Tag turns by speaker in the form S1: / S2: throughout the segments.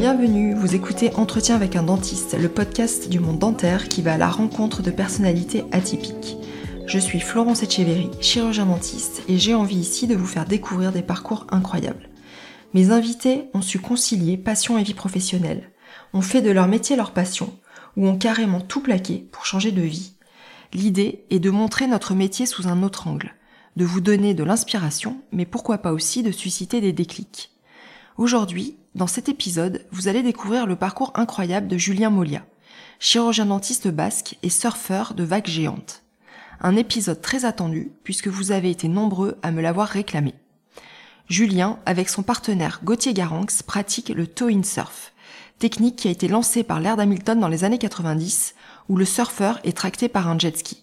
S1: Bienvenue, vous écoutez Entretien avec un dentiste, le podcast du monde dentaire qui va à la rencontre de personnalités atypiques. Je suis Florence Etcheverry, chirurgien dentiste, et j'ai envie ici de vous faire découvrir des parcours incroyables. Mes invités ont su concilier passion et vie professionnelle, ont fait de leur métier leur passion, ou ont carrément tout plaqué pour changer de vie. L'idée est de montrer notre métier sous un autre angle, de vous donner de l'inspiration, mais pourquoi pas aussi de susciter des déclics. Aujourd'hui, dans cet épisode, vous allez découvrir le parcours incroyable de Julien Molia, chirurgien dentiste basque et surfeur de vagues géantes. Un épisode très attendu puisque vous avez été nombreux à me l'avoir réclamé. Julien, avec son partenaire Gauthier Garanx, pratique le toe-in surf, technique qui a été lancée par l'ère d'Hamilton dans les années 90, où le surfeur est tracté par un jet ski.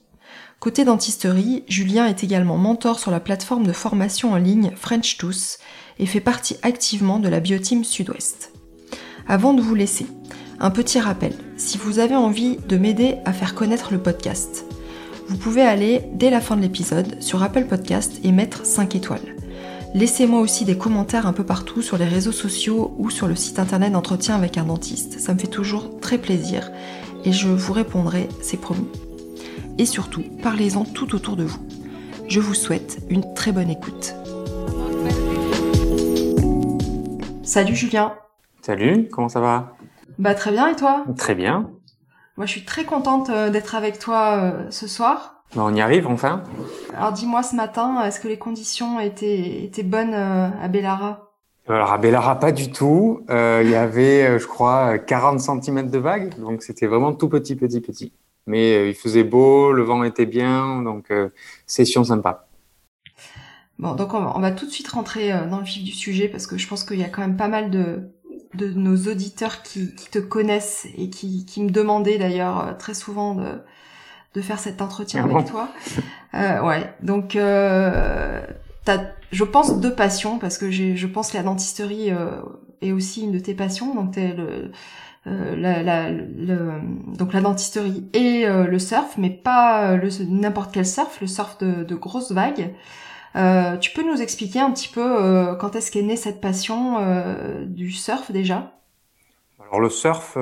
S1: Côté dentisterie, Julien est également mentor sur la plateforme de formation en ligne French Tooth et fait partie activement de la Bioteam Sud-Ouest. Avant de vous laisser, un petit rappel, si vous avez envie de m'aider à faire connaître le podcast, vous pouvez aller dès la fin de l'épisode sur Apple Podcast et mettre 5 étoiles. Laissez-moi aussi des commentaires un peu partout sur les réseaux sociaux ou sur le site internet d'entretien avec un dentiste. Ça me fait toujours très plaisir et je vous répondrai, c'est promis. Et surtout, parlez-en tout autour de vous. Je vous souhaite une très bonne écoute. Salut Julien.
S2: Salut, comment ça va?
S1: Bah très bien et toi?
S2: Très bien.
S1: Moi je suis très contente euh, d'être avec toi euh, ce soir.
S2: Bah, on y arrive enfin.
S1: Alors dis-moi ce matin, est-ce que les conditions étaient, étaient bonnes euh, à Bellara?
S2: Alors à Bellara pas du tout. Il y avait je crois 40 cm de vagues, donc c'était vraiment tout petit petit petit. Mais il faisait beau, le vent était bien, donc session sympa.
S1: Bon, donc on va, tout de suite rentrer euh, dans le vif du sujet parce que je pense qu'il y a quand même pas mal de, de nos auditeurs qui, qui te connaissent et qui, qui me demandaient d'ailleurs euh, très souvent de, de faire cet entretien
S2: Ah
S1: avec toi. Euh, ouais, donc euh, t'as, je pense, deux passions parce que j'ai, je pense que la dentisterie euh, est aussi une de tes passions. Donc t'es le, euh, la, la, le, donc la dentisterie et euh, le surf, mais pas le n'importe quel surf, le surf de, de grosses vagues. Euh, tu peux nous expliquer un petit peu euh, quand est-ce qu'est née cette passion euh, du surf déjà?
S2: Alors le surf,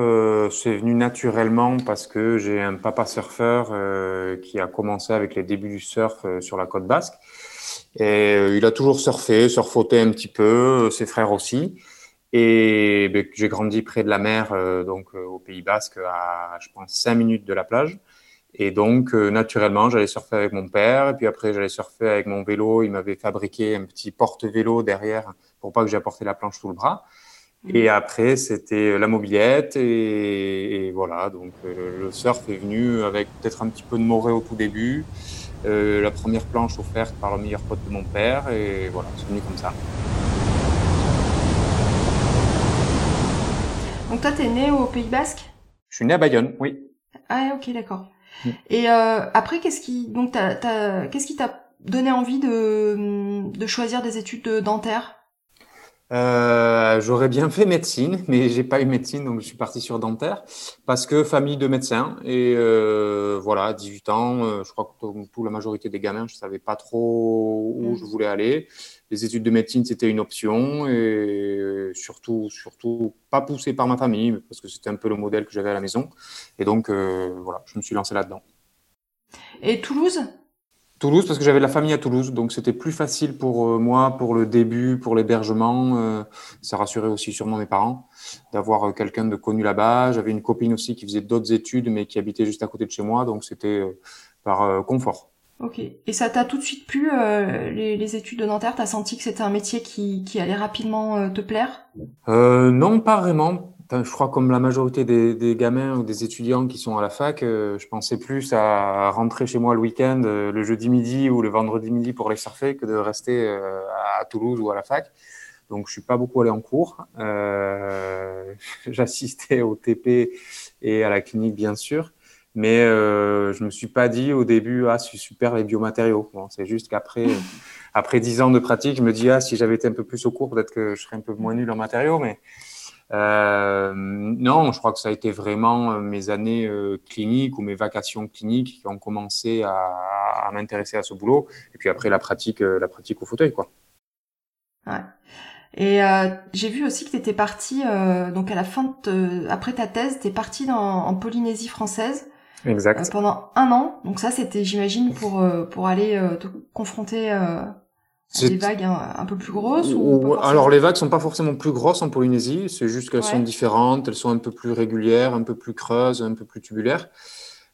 S2: c'est venu naturellement parce que j'ai un papa surfeur qui a commencé avec les débuts du surf sur la côte basque. Et il a toujours surfé, surfauté un petit peu, ses frères aussi. Et ben, j'ai grandi près de la mer, donc au Pays Basque, à je pense cinq minutes de la plage. Et donc, euh, naturellement, j'allais surfer avec mon père. Et puis après, j'allais surfer avec mon vélo. Il m'avait fabriqué un petit porte-vélo derrière pour pas que j'ai apporté la planche sous le bras. Et après, c'était la mobilette. Et, et voilà, donc euh, le surf est venu avec peut-être un petit peu de morée au tout début. Euh, la première planche offerte par le meilleur pote de mon père. Et voilà, c'est venu comme ça.
S1: Donc toi, t'es né au Pays Basque?
S2: Je suis né à Bayonne, oui.
S1: Ah ok, d'accord. Et euh, après, qu'est-ce qui donc qu'est-ce qui t'a donné envie de, de choisir des études de dentaire
S2: euh, J'aurais bien fait médecine, mais j'ai pas eu médecine, donc je suis parti sur dentaire parce que famille de médecins et euh, voilà, 18 ans, euh, je crois que comme tout la majorité des gamins, je savais pas trop où
S1: Mm.
S2: je voulais aller. Les études de médecine c'était une option et surtout surtout pas poussé par ma famille parce que c'était un peu le modèle que j'avais à la maison et donc euh, voilà, je me suis lancé là-dedans.
S1: Et Toulouse?
S2: Toulouse, parce que j'avais de la famille à Toulouse, donc c'était plus facile pour euh, moi, pour le début, pour l'hébergement. euh, ça rassurait aussi sûrement mes parents d'avoir quelqu'un de connu là-bas. J'avais une copine aussi qui faisait d'autres études, mais qui habitait juste à côté de chez moi, donc c'était euh, par confort.
S1: Ok. Et ça t'a tout de suite plu euh, les, les études de dentaire T'as senti que c'était un métier qui, qui allait rapidement euh, te plaire?
S2: Euh, non, pas vraiment. Je crois comme la majorité des, des gamins ou des étudiants qui sont à la fac, euh, je pensais plus à rentrer chez moi le week-end, euh, le jeudi midi ou le vendredi midi pour aller surfer que de rester à Toulouse ou à la fac. Donc, je suis pas beaucoup allé en cours. J'assistais au TP et à la clinique, bien sûr. Mais euh, je me suis pas dit au début, ah, c'est super les biomatériaux. Bon, c'est juste qu'après, après dix ans de pratique, je me dis, ah, si j'avais été un peu plus au cours, peut-être que je serais un peu moins nul en matériaux. Mais euh, non, je crois que ça a été vraiment euh, mes années euh, cliniques ou mes vacations cliniques qui ont commencé à, m'intéresser à ce boulot. Et puis après, la pratique, euh, la pratique au fauteuil, quoi.
S1: Ouais. Et euh, j'ai vu aussi que tu étais parti, euh, donc à la fin de, après ta thèse, tu es parti en Polynésie française.
S2: Exact.
S1: pendant un an. Donc ça, c'était, j'imagine, pour pour aller te confronter à des vagues un, peu plus grosses ou,
S2: Alors les vagues sont pas forcément plus grosses en Polynésie, c'est juste qu'elles sont différentes, elles sont un peu plus régulières, un peu plus creuses, un peu plus tubulaires,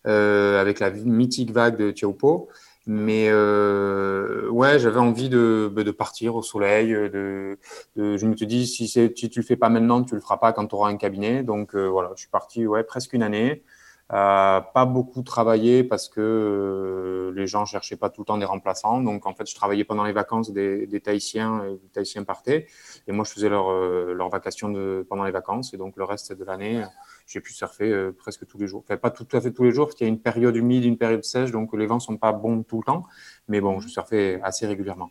S2: avec la mythique vague de Tiaupo. Mais euh, ouais, j'avais envie de, bah, de partir au soleil. De, de je me suis dit, si, si tu le fais pas maintenant, tu le feras pas quand tu auras un cabinet. Donc euh, voilà, je suis parti ouais, presque une année. Euh, pas beaucoup travaillé parce que euh, les gens cherchaient pas tout le temps des remplaçants. Donc en fait, je travaillais pendant les vacances des, des Tahitiens. Et les Tahitiens partaient. Et moi, je faisais leur, euh, leur vacation de, pendant les vacances. Et donc le reste de l'année, j'ai pu surfer euh, presque tous les jours. Enfin, pas tout à fait tous les jours, parce qu'il y a une période humide, une période sèche, donc les vents sont pas bons tout le temps. Mais bon, je surfais assez régulièrement.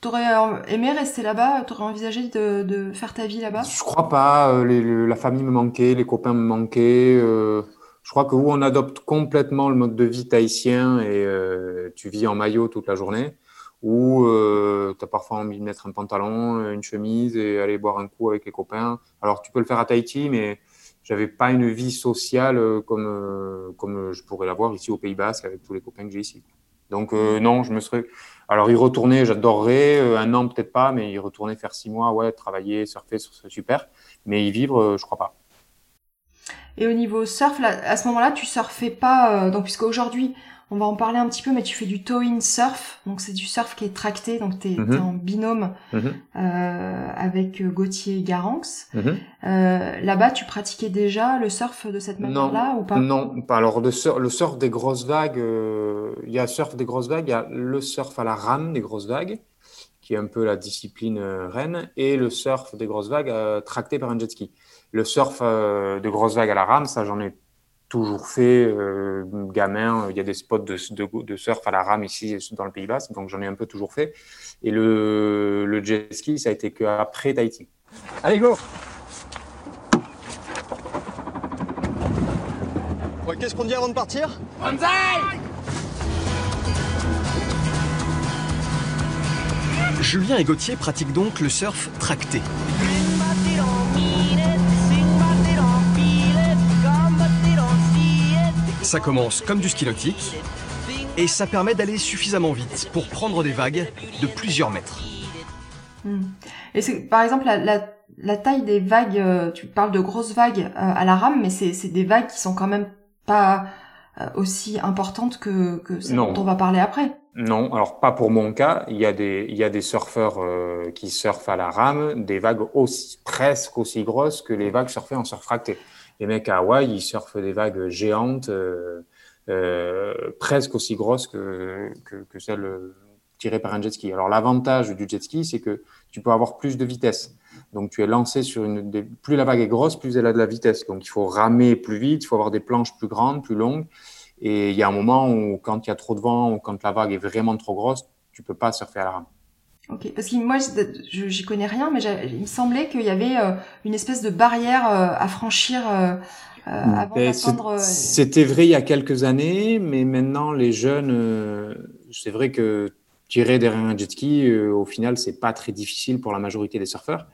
S1: T'aurais euh, aimé rester là-bas? T'aurais envisagé de, de, faire ta vie là-bas?
S2: Je crois pas. La famille me manquait, les copains me manquaient. Je crois que où on adopte complètement le mode de vie tahitien et tu vis en maillot toute la journée, ou tu as parfois envie de mettre un pantalon, une chemise et aller boire un coup avec les copains. Alors tu peux le faire à Tahiti, mais j'avais pas une vie sociale euh, comme euh, comme je pourrais l'avoir ici au Pays Basque avec tous les copains que j'ai ici. Donc euh, non, je me serais. Alors y retourner, j'adorerais un an peut-être pas, mais y retourner faire six mois, ouais, travailler, surfer, ce serait super. Mais y vivre, je crois pas.
S1: Et au niveau surf, là, à ce moment-là, tu surfais pas, donc puisque aujourd'hui on va en parler un petit peu, mais tu fais du tow-in surf, donc c'est du surf qui est tracté, donc tu es, mhm. en binôme mhm. euh, avec euh, Gauthier Garanx. Mhm. Euh, Là-bas, tu pratiquais déjà le surf de cette manière-là ou pas?
S2: Non, pas. Alors le surf, le surf des grosses vagues, euh, il y a surf des grosses vagues, il y a le surf à la rame des grosses vagues, qui est un peu la discipline reine, et le surf des grosses vagues tracté par un jet ski. Le surf de grosses vagues à la rame, ça j'en ai toujours fait. Euh, gamin, il y a des spots de, de, de, surf à la rame ici dans le Pays Basque, donc j'en ai un peu toujours fait. Et le, le jet ski, ça a été qu'après Tahiti.
S3: Allez, go Qu'est-ce qu'on dit avant de partir? Banzai Julien et Gauthier pratiquent donc le surf tracté. Ça commence comme du ski nautique et ça permet d'aller suffisamment vite pour prendre des vagues de plusieurs mètres.
S1: Hmm. Et c'est par exemple la, taille des vagues, euh, tu parles de grosses vagues euh, à la rame, mais c'est des vagues qui sont quand même pas euh, aussi importantes que, que celles dont on va parler après.
S2: Non, alors pas pour mon cas. Il y a des, il y a des surfeurs qui surfent à la rame, des vagues aussi, presque aussi grosses que les vagues surfées en surf fracté les mecs à Hawaï, ils surfent des vagues géantes, euh, euh, presque aussi grosses que, celles euh, tirées par un jet ski. Alors l'avantage du jet ski, c'est que tu peux avoir plus de vitesse. Donc tu es lancé sur une. Plus la vague est grosse, plus elle a de la vitesse. Donc il faut ramer plus vite, il faut avoir des planches plus grandes, plus longues. Et il y a un moment où, quand il y a trop de vent ou quand la vague est vraiment trop grosse, tu peux pas surfer à la rame.
S1: Ok, parce que moi, j'y connais rien, mais il me semblait qu'il y avait euh, une espèce de barrière euh, à franchir euh, avant ben, d'atteindre.
S2: C'était vrai il y a quelques années, mais maintenant les jeunes, c'est vrai que tirer derrière un jet ski, au final, c'est pas très difficile pour la majorité des surfeurs.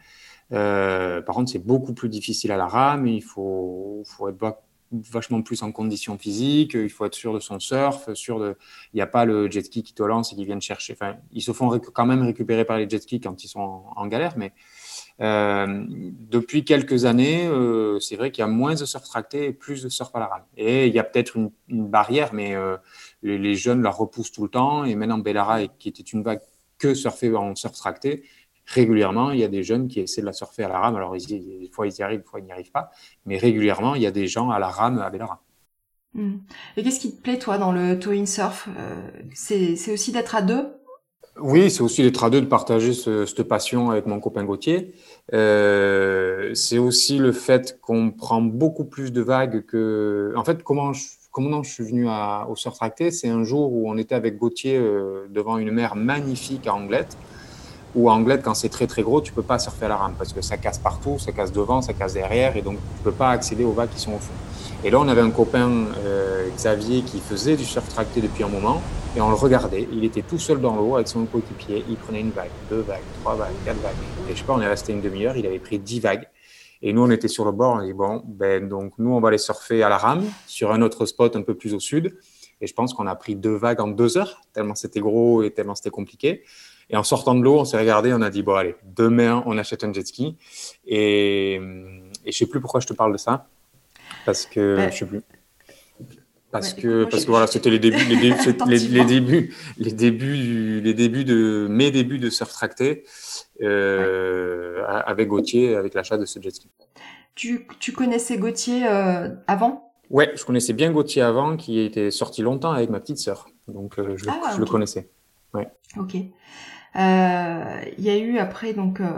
S2: par contre, c'est beaucoup plus difficile à la rame. Il faut, faut être vachement plus en condition physique, il faut être sûr de son surf, sûr de, il n'y a pas le jet ski qui te lance et qui vient chercher. Enfin, ils se font quand même récupérer par les jet skis quand ils sont en, galère, mais euh, depuis quelques années, euh, c'est vrai qu'il y a moins de surf tracté et plus de surf à la rame. Et il y a peut-être une, barrière, mais euh, les, jeunes la repoussent tout le temps. Et maintenant, Bellara, qui était une vague que surfer en surf tracté, régulièrement, il y a des jeunes qui essaient de la surfer à la rame. Alors, des fois, ils y arrivent, des fois, ils n'y arrivent pas. Mais régulièrement, il y a des gens à la rame avec la rame.
S1: Hmm. Et qu'est-ce qui te plaît, toi, dans le towing surf euh, C'est aussi d'être à deux?
S2: Oui, c'est aussi d'être à deux, de partager cette passion avec mon copain Gauthier. Euh, c'est aussi le fait qu'on prend beaucoup plus de vagues que... En fait, comment je, comment je suis venu à, au surf tracté C'est un jour où on était avec Gauthier euh, devant une mer magnifique à Anglette. Ou à Anglette, quand c'est très très gros, tu peux pas surfer à la rame parce que ça casse partout, ça casse devant, ça casse derrière, et donc tu peux pas accéder aux vagues qui sont au fond. Et là, on avait un copain, euh, Xavier, qui faisait du surf tracté depuis un moment, et on le regardait. Il était tout seul dans l'eau avec son coéquipier. Il prenait une vague, deux vagues, trois vagues, quatre vagues. Et je sais pas, on est resté une demi-heure. Il avait pris dix vagues. Et nous, on était sur le bord. On dit bon, ben donc nous, on va aller surfer à la rame sur un autre spot un peu plus au sud. Et je pense qu'on a pris deux vagues en deux heures, tellement c'était gros et tellement c'était compliqué. Et en sortant de l'eau, on s'est regardé, on a dit bon allez, demain, on achète un jet ski. Et, et je sais plus pourquoi je te parle de ça, parce que
S1: Ben,
S2: je sais plus. Parce
S1: Ouais,
S2: que, parce que voilà, c'était les débuts, les, débuts, les, débuts, les débuts, du- les débuts de mes débuts de surf tracté euh, avec Gauthier, avec l'achat de ce jet ski.
S1: Tu, tu connaissais Gauthier euh, avant?
S2: Ouais, je connaissais bien Gauthier avant, qui était sorti longtemps avec ma petite sœur, donc euh, je, le-
S1: Ah,
S2: je le connaissais.
S1: Ok. Euh, Il y a eu après, donc, euh,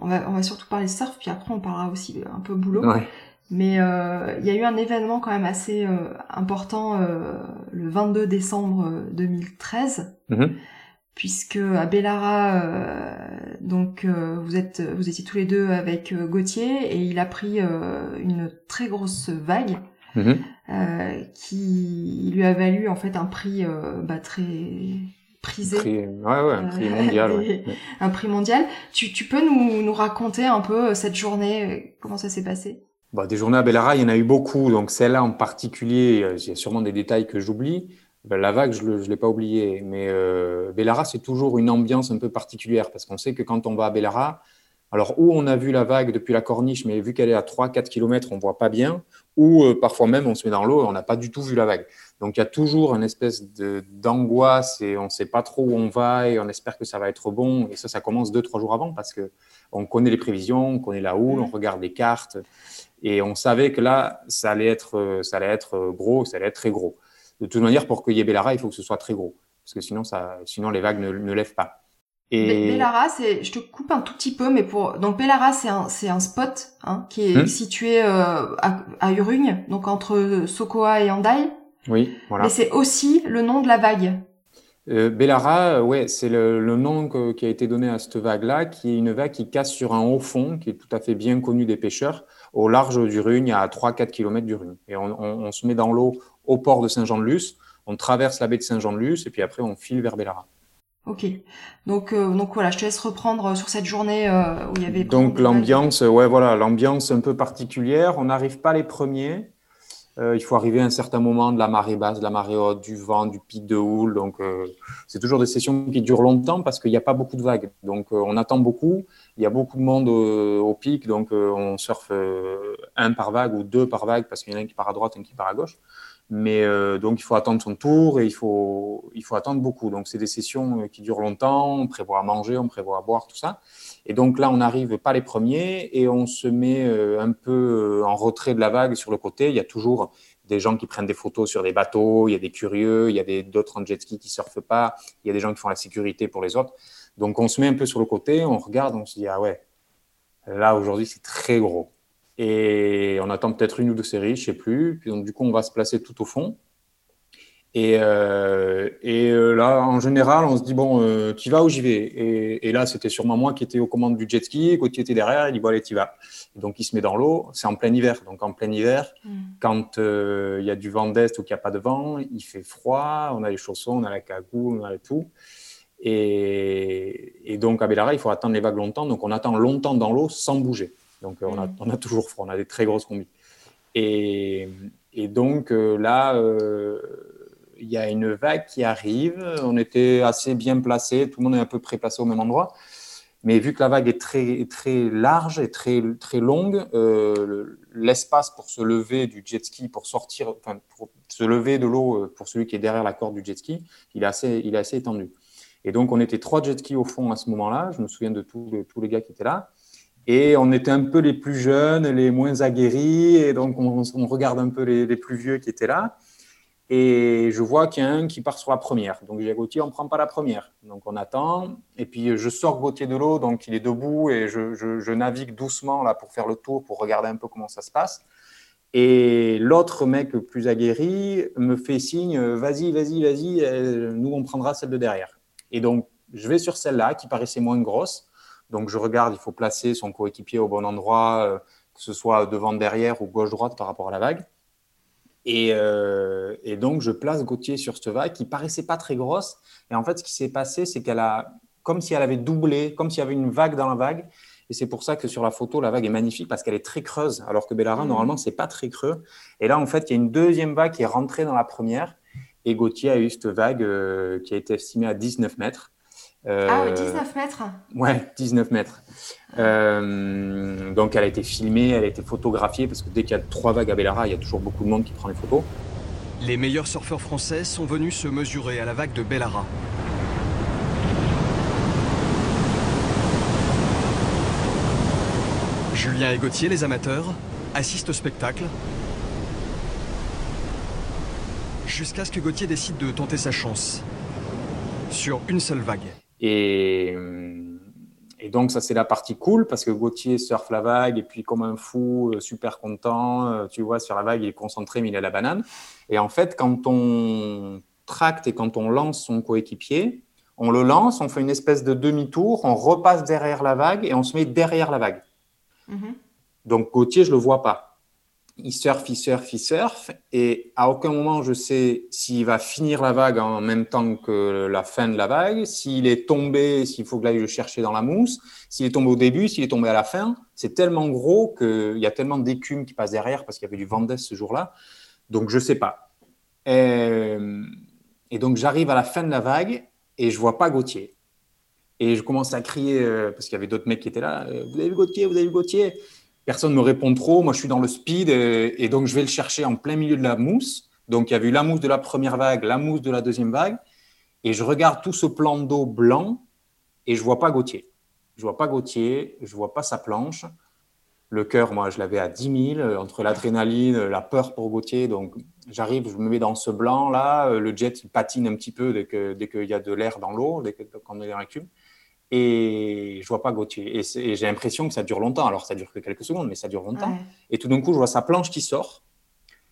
S1: on, va, on va surtout parler surf, puis après on parlera aussi un peu boulot.
S2: Ouais.
S1: Mais euh, il y a eu un événement quand même assez euh, important euh, le 22 décembre euh, 2013,
S2: Mhm.
S1: puisque à Bellara, euh, donc euh, vous êtes, vous étiez tous les deux avec Gauthier et il a pris euh, une très grosse vague euh, qui lui a valu en fait un prix euh, bah, très prisé.
S2: Prix, ouais, ouais, un prix mondial. ouais.
S1: Un prix mondial. Tu, tu peux nous, nous raconter un peu euh, cette journée, euh, comment ça s'est passé?
S2: Bah, des journées à Bellara, il y en a eu beaucoup. Donc celle-là en particulier, il y a sûrement des détails que j'oublie. Ben, la vague, je ne l'ai pas oublié. Mais euh, Bellara, c'est toujours une ambiance un peu particulière parce qu'on sait que quand on va à Bellara, alors où on a vu la vague depuis la corniche, mais vu qu'elle est à 3-4 km, on ne voit pas bien, ou euh, parfois même on se met dans l'eau et on n'a pas du tout vu la vague. Donc il y a toujours une espèce d'angoisse et on ne sait pas trop où on va et on espère que ça va être bon. Et ça, ça commence deux, trois jours avant parce que on connaît les prévisions, on connaît la houle, on regarde les cartes. Et on savait que là, ça allait être, euh, ça allait être euh, gros, ça allait être très gros. De toute manière, pour qu'il y ait Bellara, il faut que ce soit très gros. Parce que sinon, ça, sinon les vagues ne, ne lèvent pas. Et
S1: Bellara, c'est, je te coupe un tout petit peu, mais pour donc Bellara, c'est un, c'est un spot hein, qui est
S2: Hmm.
S1: situé euh, à, à Urugne, donc entre Sokoa et Andai.
S2: oui, voilà.
S1: Mais c'est aussi le nom de la vague.
S2: Euh, Bellara, euh, ouais, c'est le, le nom que- qui a été donné à cette vague-là, qui est une vague qui casse sur un haut fond, qui est tout à fait bien connu des pêcheurs, au large du Rugne, à 3-4 km du Rugne. Et on, on- on se met dans l'eau au port de Saint-Jean-de-Luz, on traverse la baie de Saint-Jean-de-Luz, et puis après on file vers Bellara.
S1: Ok. Donc, euh, donc voilà, je te laisse reprendre sur cette journée euh, où il y avait.
S2: Donc l'ambiance, ouais, voilà, l'ambiance un peu particulière. On n'arrive pas les premiers. Euh, il faut arriver à un certain moment de la marée basse, de la marée haute, du vent, du pic de houle. Donc euh, c'est toujours des sessions qui durent longtemps parce qu'il n'y a pas beaucoup de vagues. Donc euh, on attend beaucoup. Il y a beaucoup de monde euh, au pic, donc euh, on surfe euh, un par vague ou deux par vague parce qu'il y en a un qui part à droite, un qui part à gauche. Mais euh, donc il faut attendre son tour et il faut, il faut attendre beaucoup. Donc c'est des sessions euh, qui durent longtemps. On prévoit à manger, on prévoit à boire, tout ça. Et donc là, on n'arrive pas les premiers et on se met euh, un peu euh, en retrait de la vague sur le côté. Il y a toujours des gens qui prennent des photos sur des bateaux, il y a des curieux, il y a des- d'autres en jet ski qui surfent pas, il y a des gens qui font la sécurité pour les autres. Donc on se met un peu sur le côté, on regarde, on se dit ah ouais, là aujourd'hui c'est très gros. Et on attend peut-être une ou deux séries, je sais plus. Puis donc du coup on va se placer tout au fond. Et, euh, et euh, là, en général, on se dit, bon, euh, tu vas ou j'y vais? Et, et là, c'était sûrement moi qui étais aux commandes du jet ski, Gauthier était derrière, il dit, bon, allez, tu vas. Et donc, il se met dans l'eau, c'est en plein hiver. Donc, en plein hiver,
S1: Hmm.
S2: quand euh, il y a du vent d'est ou qu'il n'y a pas de vent, il fait froid, on a les chaussons, on a la cagoule, on a tout. Et, et donc, à Bellara, il faut attendre les vagues longtemps. Donc, on attend longtemps dans l'eau sans bouger. Donc, euh, on, a,
S1: Mm.
S2: on a toujours froid, on a des très grosses combis. Et, et donc, euh, là, euh, il y a une vague qui arrive. On était assez bien placé, tout le monde est un peu près placé au même endroit. Mais vu que la vague est très, très large et très, très longue, euh, le- l'espace pour se lever du jet ski, pour sortir, enfin, pour se lever de l'eau pour celui qui est derrière la corde du jet ski, il est assez, il est assez étendu. Et donc, on était trois jet skis au fond à ce moment-là. Je me souviens de tous les, tous les gars qui étaient là. Et on était un peu les plus jeunes, les moins aguerris. Et donc, on, regarde un peu les, les plus vieux qui étaient là. Et je vois qu'il y a un qui part sur la première. Donc, j'ai Gauthier, on ne prend pas la première. Donc, on attend. Et puis, je sors Gauthier de l'eau. Donc, il est debout et je, je- je navigue doucement là pour faire le tour, pour regarder un peu comment ça se passe. Et l'autre mec plus aguerri me fait signe vas-y, vas-y, vas-y, euh, nous, on prendra celle de derrière. Et donc, je vais sur celle-là qui paraissait moins grosse. Donc, je regarde, il faut placer son coéquipier au bon endroit, euh, que ce soit devant, derrière ou gauche-droite par rapport à la vague. Et, euh, et, donc, je place Gauthier sur cette vague qui paraissait pas très grosse. Et en fait, ce qui s'est passé, c'est qu'elle a, comme si elle avait doublé, comme s'il y avait une vague dans la vague. Et c'est pour ça que sur la photo, la vague est magnifique parce qu'elle est très creuse, alors que Bellara, mmh. normalement, c'est pas très creux. Et là, en fait, il y a une deuxième vague qui est rentrée dans la première. Et Gauthier a eu cette vague euh, qui a été estimée à 19 mètres.
S1: Euh, ah oui, 19 mètres
S2: Ouais, 19 mètres. Euh, donc elle a été filmée, elle a été photographiée, parce que dès qu'il y a trois vagues à Bellara, il y a toujours beaucoup de monde qui prend les photos.
S3: Les meilleurs surfeurs français sont venus se mesurer à la vague de Bellara. Julien et Gauthier, les amateurs, assistent au spectacle jusqu'à ce que Gauthier décide de tenter sa chance sur une seule vague.
S2: Et, et donc, ça, c'est la partie cool parce que Gauthier surfe la vague et puis, comme un fou, euh, super content, euh, tu vois, sur la vague, il est concentré, mais il a la banane. Et en fait, quand on tracte et quand on lance son coéquipier, on le lance, on fait une espèce de demi-tour, on repasse derrière la vague et on se met derrière la vague. Mm-hmm. Donc, Gauthier, je ne le vois pas il surfe, il surfe, il surfe, et à aucun moment je sais s'il va finir la vague en même temps que la fin de la vague, s'il est tombé, s'il faut que j'aille le chercher dans la mousse, s'il est tombé au début, s'il est tombé à la fin. C'est tellement gros qu'il y a tellement d'écume qui passe derrière parce qu'il y avait du vent ce jour-là. Donc je sais pas. Et, et donc j'arrive à la fin de la vague et je vois pas Gauthier. Et je commence à crier euh, parce qu'il y avait d'autres mecs qui étaient là. Euh, vous avez vu Gauthier Vous avez vu Gauthier? Personne ne me répond trop. Moi, je suis dans le speed et, donc je vais le chercher en plein milieu de la mousse. Donc, il y a eu la mousse de la première vague, la mousse de la deuxième vague. Et je regarde tout ce plan d'eau blanc et je vois pas Gauthier. Je vois pas Gauthier, je vois pas sa planche. Le cœur, moi, je l'avais à 10 000 entre l'adrénaline, la peur pour Gauthier. Donc, j'arrive, je me mets dans ce blanc-là. Le jet, il patine un petit peu dès qu'il dès y a de l'air dans l'eau, dès qu'on est dans la cube et je vois pas Gauthier. Et, j'ai l'impression que ça dure longtemps. Alors, ça dure que quelques secondes, mais ça dure longtemps. Et tout d'un coup, je vois sa planche qui sort.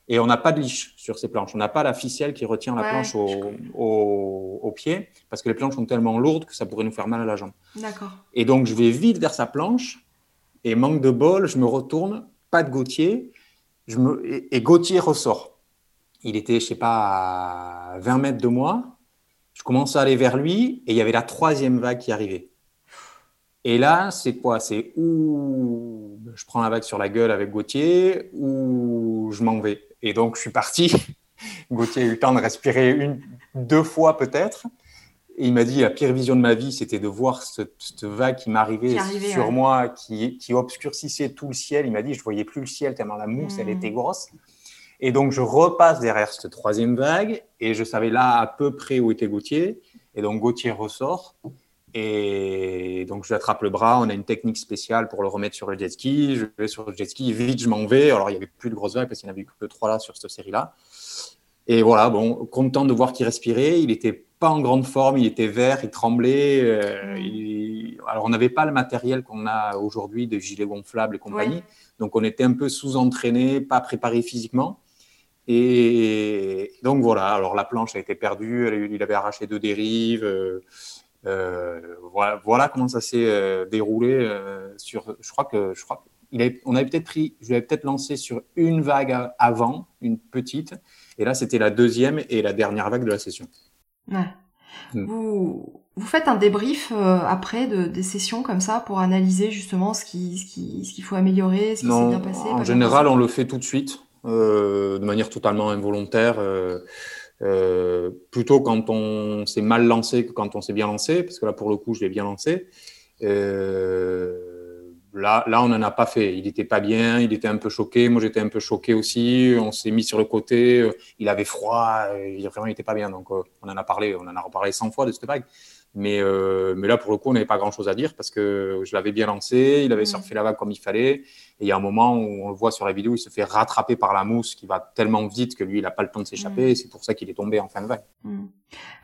S2: Et on n'a pas de liche sur ces planches. On n'a pas la ficelle qui retient la planche au, au, pied, parce que les planches sont tellement lourdes que ça pourrait nous faire mal à la jambe.
S1: D'accord.
S2: Et donc, je vais vite vers sa planche, et manque de bol, je me retourne, pas de Gauthier, je me, et, et Gauthier ressort. Il était, je sais pas, à 20 mètres de moi, commence à aller vers lui et il y avait la troisième vague qui arrivait. Et là, c'est quoi? C'est où je prends la vague sur la gueule avec Gauthier ou je m'en vais. Et donc, je suis parti. Gauthier a eu le temps de respirer une, deux fois peut-être. Et il m'a dit la pire vision de ma vie, c'était de voir cette, vague qui m'arrivait sur moi, qui, qui, obscurcissait tout le ciel. Il m'a dit, je voyais plus le ciel tellement la mousse, elle hmm. était grosse. Et donc, je repasse derrière cette troisième vague et je savais là à peu près où était Gauthier. Et donc, Gauthier ressort. Et donc, je attrape le bras. On a une technique spéciale pour le remettre sur le jet ski. Je vais sur le jet ski. Vite, je m'en vais. Alors, il n'y avait plus de grosses vagues parce qu'il n'y en avait que trois là sur cette série-là. Et voilà, bon, content de voir qu'il respirait. Il n'était pas en grande forme. Il était vert. Il tremblait. Euh, alors, on n'avait pas le matériel qu'on a aujourd'hui de gilets gonflables et compagnie. Donc, on était un peu sous-entraîné, pas préparé physiquement. Et donc voilà, alors la planche a été perdue, il avait arraché deux dérives. Euh, euh, voilà, voilà, comment ça s'est euh, déroulé. sur, je crois que je crois il on avait peut-être pris, je l'avais peut-être lancé sur une vague avant, une petite, et là c'était la deuxième et la dernière vague de la session.
S1: Ouais. Mm. Vous, vous faites un débrief après de, des sessions comme ça pour analyser justement ce qui, ce qui, ce qu'il faut améliorer, ce qui s'est bien passé.
S2: En général, on le fait tout de suite. Euh, de manière totalement involontaire. Euh, euh, plutôt quand on s'est mal lancé que quand on s'est bien lancé, parce que là, pour le coup, je l'ai bien lancé. Là, là, on n'en a pas fait. Il n'était pas bien, il était un peu choqué. Moi, j'étais un peu choqué aussi. On s'est mis sur le côté. Il avait froid. Vraiment, il n'était pas bien. Donc, on en a parlé. On en a reparlé 100 fois de cette vague. Mais, euh, mais là, pour le coup, on n'avait pas grand-chose à dire parce que je l'avais bien lancé, il avait mm. surfé la vague comme il fallait. Et il y a un moment où on le voit sur la vidéo, il se fait rattraper par la mousse qui va tellement vite que lui, il n'a pas le temps de s'échapper. Mm. C'est pour ça qu'il est tombé en fin de vague.
S1: Mm.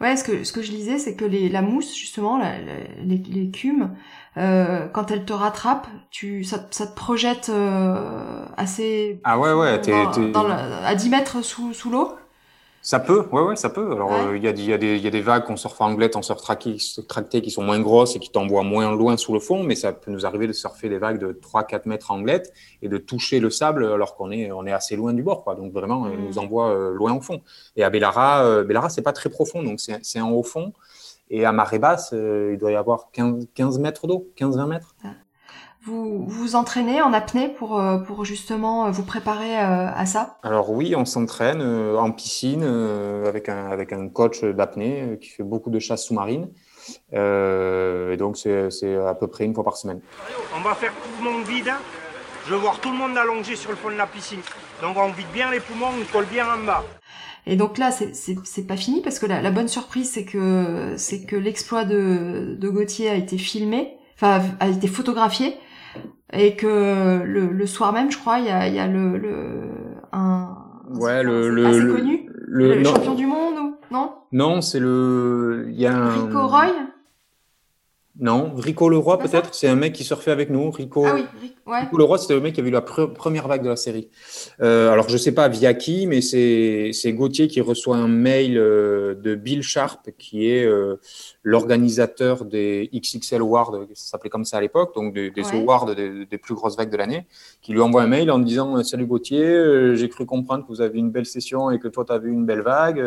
S1: Ouais, ce que, ce que je lisais, c'est que les, la mousse, justement, la, l'écume, euh, quand elle te rattrape, tu, ça, ça te projette euh, assez...
S2: Ah ouais, ouais,
S1: dans, à 10 mètres sous, sous l'eau?
S2: Ça peut, ouais, ouais, ça peut. Alors, il y, a, y, a y, a, des vagues qu'on surfe en anglette, en surf tracté qui sont moins grosses et qui t'envoient moins loin sous le fond, mais ça peut nous arriver de surfer des vagues de 3-4 mètres en anglette et de toucher le sable alors qu'on est, on est assez loin du bord. Quoi. Donc, vraiment, il nous envoie loin au fond. Et à Bellara, euh, Bellara c'est pas très profond, donc c'est en haut fond. Et à marée basse, il doit y avoir 15, 15 mètres d'eau, 15-20 mètres. Ah.
S1: Vous vous entraînez en apnée pour, euh, pour justement euh, vous préparer euh, à ça?
S2: Alors oui, on s'entraîne en piscine avec, un, avec un coach d'apnée qui fait beaucoup de chasse sous-marine. et donc c'est à peu près une fois par semaine.
S4: On va faire poumon vide. Je veux voir tout le monde allongé sur le fond de la piscine. Donc on vide bien les poumons, on colle bien en bas.
S1: Et donc là, c'est pas fini parce que la, la bonne surprise, c'est que c'est que l'exploit de, de Gauthier a été filmé, enfin a été photographié et que le, le, soir même, je crois, il y a, y a le, le un
S2: ouais le le
S1: connu? le, champion du monde ou non?
S2: Non, c'est le il y a un
S1: Rico Roy?
S2: Non, Rico Leroy peut-être, c'est un mec qui surfait avec nous. Rico,
S1: ah oui, ouais.
S2: Rico Leroy, c'était le mec qui a vu la première vague de la série. Euh, alors je sais pas via qui, mais c'est Gauthier qui reçoit un mail euh, de Bill Sharp, qui est euh, l'organisateur des XXL Awards, ça s'appelait comme ça à l'époque, donc des, awards des, des, plus grosses vagues de l'année, qui lui envoie un mail en disant Salut Gauthier, j'ai cru comprendre que vous avez une belle session et que toi tu as vu une belle vague.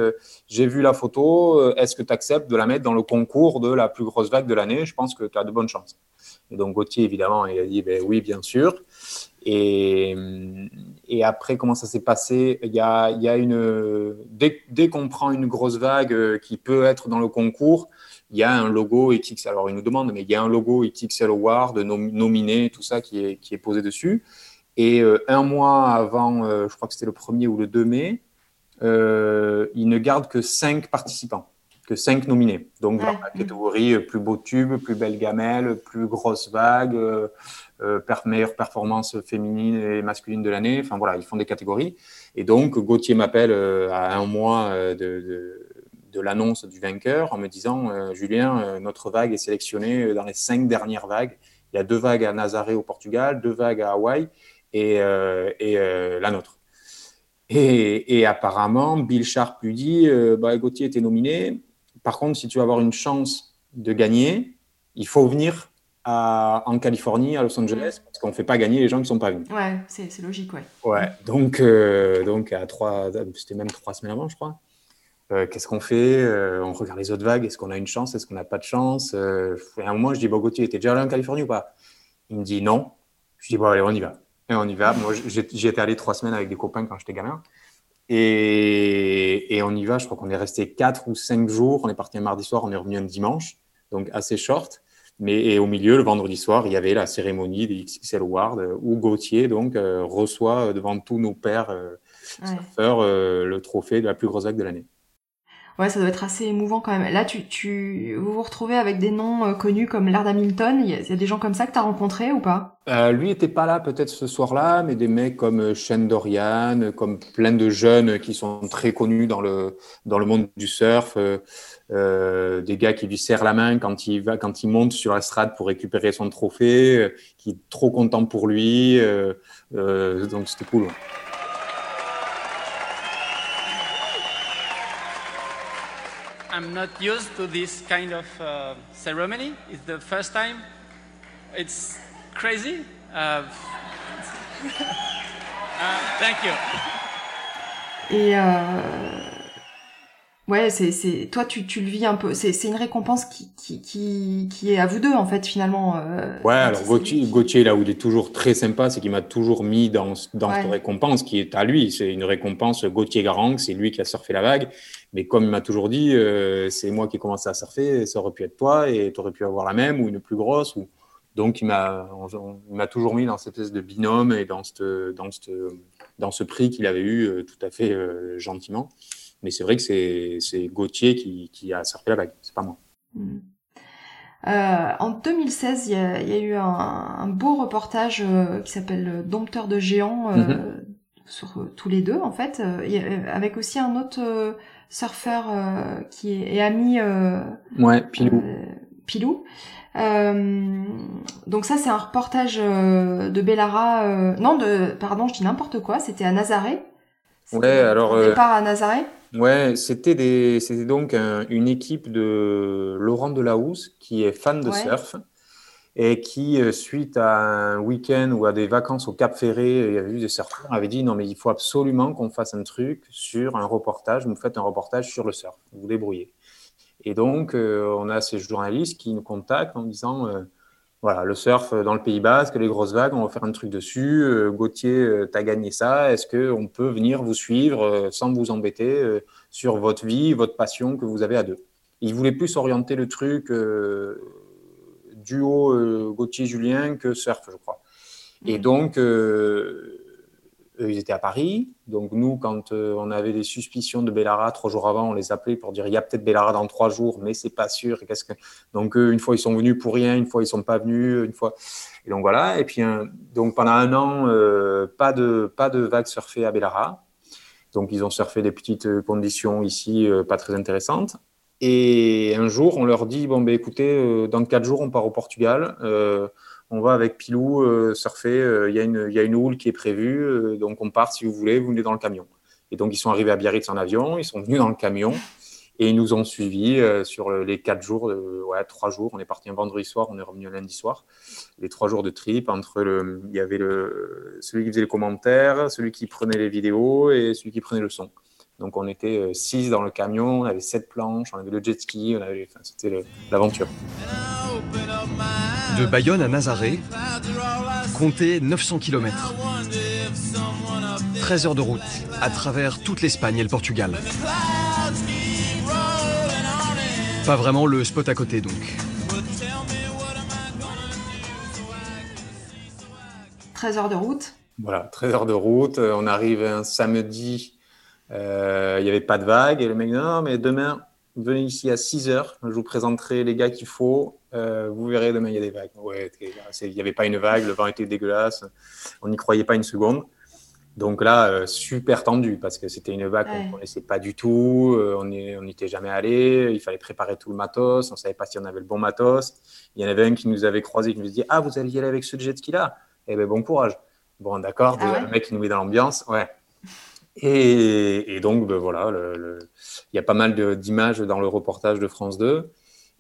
S2: J'ai vu la photo, est-ce que tu acceptes de la mettre dans le concours de la plus grosse vague de l'année? Je pense que tu as de bonnes chances. Et donc Gauthier, évidemment, il a dit ben, Oui, bien sûr. Et, après, comment ça s'est passé? Il y a, une dès, qu'on prend une grosse vague qui peut être dans le concours, il y a un logo XXL. Alors, il nous demande, mais il y a un logo XXL Award nominé, tout ça qui est, posé dessus. Et euh, un mois avant, euh, je crois que c'était le 1er ou le 2 mai, euh, il ne garde que 5 participants, que 5 nominés. Donc, dans la catégorie plus beau tube, plus belle gamelle, plus grosse vague, meilleure performance féminine et masculine de l'année. Enfin, voilà, ils font des catégories. Et donc, Gauthier m'appelle à un mois de de l'annonce du vainqueur en me disant euh, Julien, euh, notre vague est sélectionnée euh, dans les cinq dernières vagues. Il y a deux vagues à Nazaré au Portugal, deux vagues à Hawaï et, et la nôtre. Et, apparemment, Bill Sharp lui dit bah, Gauthier était nominé. Par contre, si tu veux avoir une chance de gagner, il faut venir à, en Californie, à Los Angeles, parce qu'on ne fait pas gagner les gens qui ne sont pas venus.
S1: Ouais, c'est logique, ouais.
S2: Ouais, donc, donc à trois, c'était même trois semaines avant, je crois. Euh, qu'est-ce qu'on fait? Euh, On regarde les autres vagues. Est-ce qu'on a une chance? Est-ce qu'on n'a pas de chance? Euh, À un moment, je dis Bon, Gauthier, t'es déjà allé en Californie ou pas? Il me dit non. Je dis Bon, allez, on y va. Et on y va. Moi, j'y étais allé trois semaines avec des copains quand j'étais gamin. Et, et, on y va. Je crois qu'on est resté quatre ou cinq jours. On est parti un mardi soir, on est revenu un dimanche. Donc, assez short. Mais et au milieu, le vendredi soir, il y avait la cérémonie des XXL Awards où Gauthier donc, reçoit devant tous nos pères surfeurs le trophée de la plus grosse vague de l'année.
S1: Ouais, ça doit être assez émouvant quand même. Là, tu, tu vous vous retrouvez avec des noms euh, connus comme Lard Hamilton. Il y, a, des gens comme ça que tu as rencontrés ou pas?
S2: Euh, Lui n'était pas là peut-être ce soir-là, mais des mecs comme euh, Shane Dorian, comme plein de jeunes qui sont très connus dans le dans le monde du surf. Des gars qui lui serrent la main quand il va, quand il monte sur la strade pour récupérer son trophée, qui est trop content pour lui. donc c'était cool.
S5: I'm not used to this kind of uh, ceremony. It's the first time. It's crazy. Uh, uh, thank you.
S1: Et euh, ouais, c'est, c'est, toi, tu, tu le vis un peu. C'est, c'est une récompense qui, qui, qui, qui est à vous deux, en fait, finalement.
S2: Euh, ouais, alors Gauthier, Gauthier, là où il est toujours très sympa, c'est qu'il m'a toujours mis dans, dans ouais. cette récompense qui est à lui. C'est une récompense Gauthier Garang, c'est lui qui a surfé la vague. Mais comme il m'a toujours dit, euh, c'est moi qui ai commencé à surfer, ça aurait pu être toi et tu aurais pu avoir la même ou une plus grosse. Ou... Donc il m'a, m'a toujours mis dans cette espèce de binôme et dans, cette, dans, cette, dans ce prix qu'il avait eu euh, tout à fait euh, gentiment. Mais c'est vrai que c'est, c'est Gauthier qui, qui, a surfé la vague, c'est pas moi.
S1: Mmh. en 2016, il y, a, y a eu un, un beau reportage qui s'appelle Dompteur de géants mmh. sur tous les deux en fait, avec aussi un autre surfeur euh, qui est, ami euh,
S2: ouais Pilou.
S1: euh, Pilou. Donc ça c'est un reportage de Bellara non de pardon je dis n'importe quoi c'était à Nazaré.
S2: Ouais alors
S1: départ à Nazaré.
S2: Ouais, c'était des, c'était donc une équipe de Laurent Delahousse qui est fan de surf et qui, euh, suite à un week-end ou à des vacances au Cap Ferré, il y avait vu des surfeurs, avait dit non mais il faut absolument qu'on fasse un truc sur un reportage, vous faites un reportage sur le surf, vous débrouillez. Et donc, euh, on a ces journalistes qui nous contactent en disant euh, voilà, le surf dans le Pays Basque, les grosses vagues, on va faire un truc dessus. Euh, Gauthier, tu as gagné ça. Est-ce qu'on peut venir vous suivre sans vous embêter sur votre vie, votre passion que vous avez à deux? Il voulait plus orienter le truc duo Gauthier-Julien que surf, je crois. Et mmh. donc, ils étaient à Paris. Donc, nous, quand euh, on avait des suspicions de Bellara, trois jours avant, on les appelait pour dire il y a peut-être Bellara dans trois jours, mais c'est pas sûr. Qu'est-ce que... Donc, une fois, ils sont venus pour rien, une fois, ils sont pas venus, une fois. Et donc, voilà. Et puis, donc, pendant un an, euh, pas, de, pas de vagues surfées à Bellara. Donc, ils ont surfé des petites conditions ici, euh, pas très intéressantes. Et un jour, on leur dit bon, ben, écoutez, dans quatre jours, on part au Portugal on va avec Pilou euh, surfer, euh, il y, y, a une houle qui est prévue, euh, donc on part si vous voulez, vous venez dans le camion. Et donc ils sont arrivés à Biarritz en avion, ils sont venus dans le camion et ils nous ont suivis sur les quatre jours, ouais, trois jours. On est parti un vendredi soir, on est revenu un lundi soir. Les trois jours de trip entre le, il y avait celui qui faisait les commentaires, celui qui prenait les vidéos et celui qui prenait le son. Donc on était six dans le camion, on avait sept planches, on avait le jet ski, on avait, enfin, c'était l'aventure.
S3: De Bayonne à Nazaré, comptez 900 km. 13 heures de route à travers toute l'Espagne et le Portugal. Pas vraiment le spot à côté donc.
S1: 13 heures de route
S2: Voilà, 13 heures de route. On arrive un samedi, euh, il n'y avait pas de vague. Et le mec dit non, mais demain, venez ici à 6 heures. Je vous présenterai les gars qu'il faut. Euh, vous verrez, demain, il y a des vagues. Ouais, il n'y avait pas une vague, le vent était dégueulasse. On n'y croyait pas une seconde. Donc là, euh, super tendu parce que c'était une vague qu'on ne connaissait pas du tout. Euh, on n'y était jamais allé. Il fallait préparer tout le matos. On ne savait pas si on avait le bon matos. Il y en avait un qui nous avait croisé qui nous dit Ah, vous allez y aller avec ce jet ski-là? Eh bien, bon courage. Bon, d'accord. Ah le mec, qui nous met dans l'ambiance. Ouais. Et, donc, ben, voilà, il y a pas mal d'images dans le reportage de France 2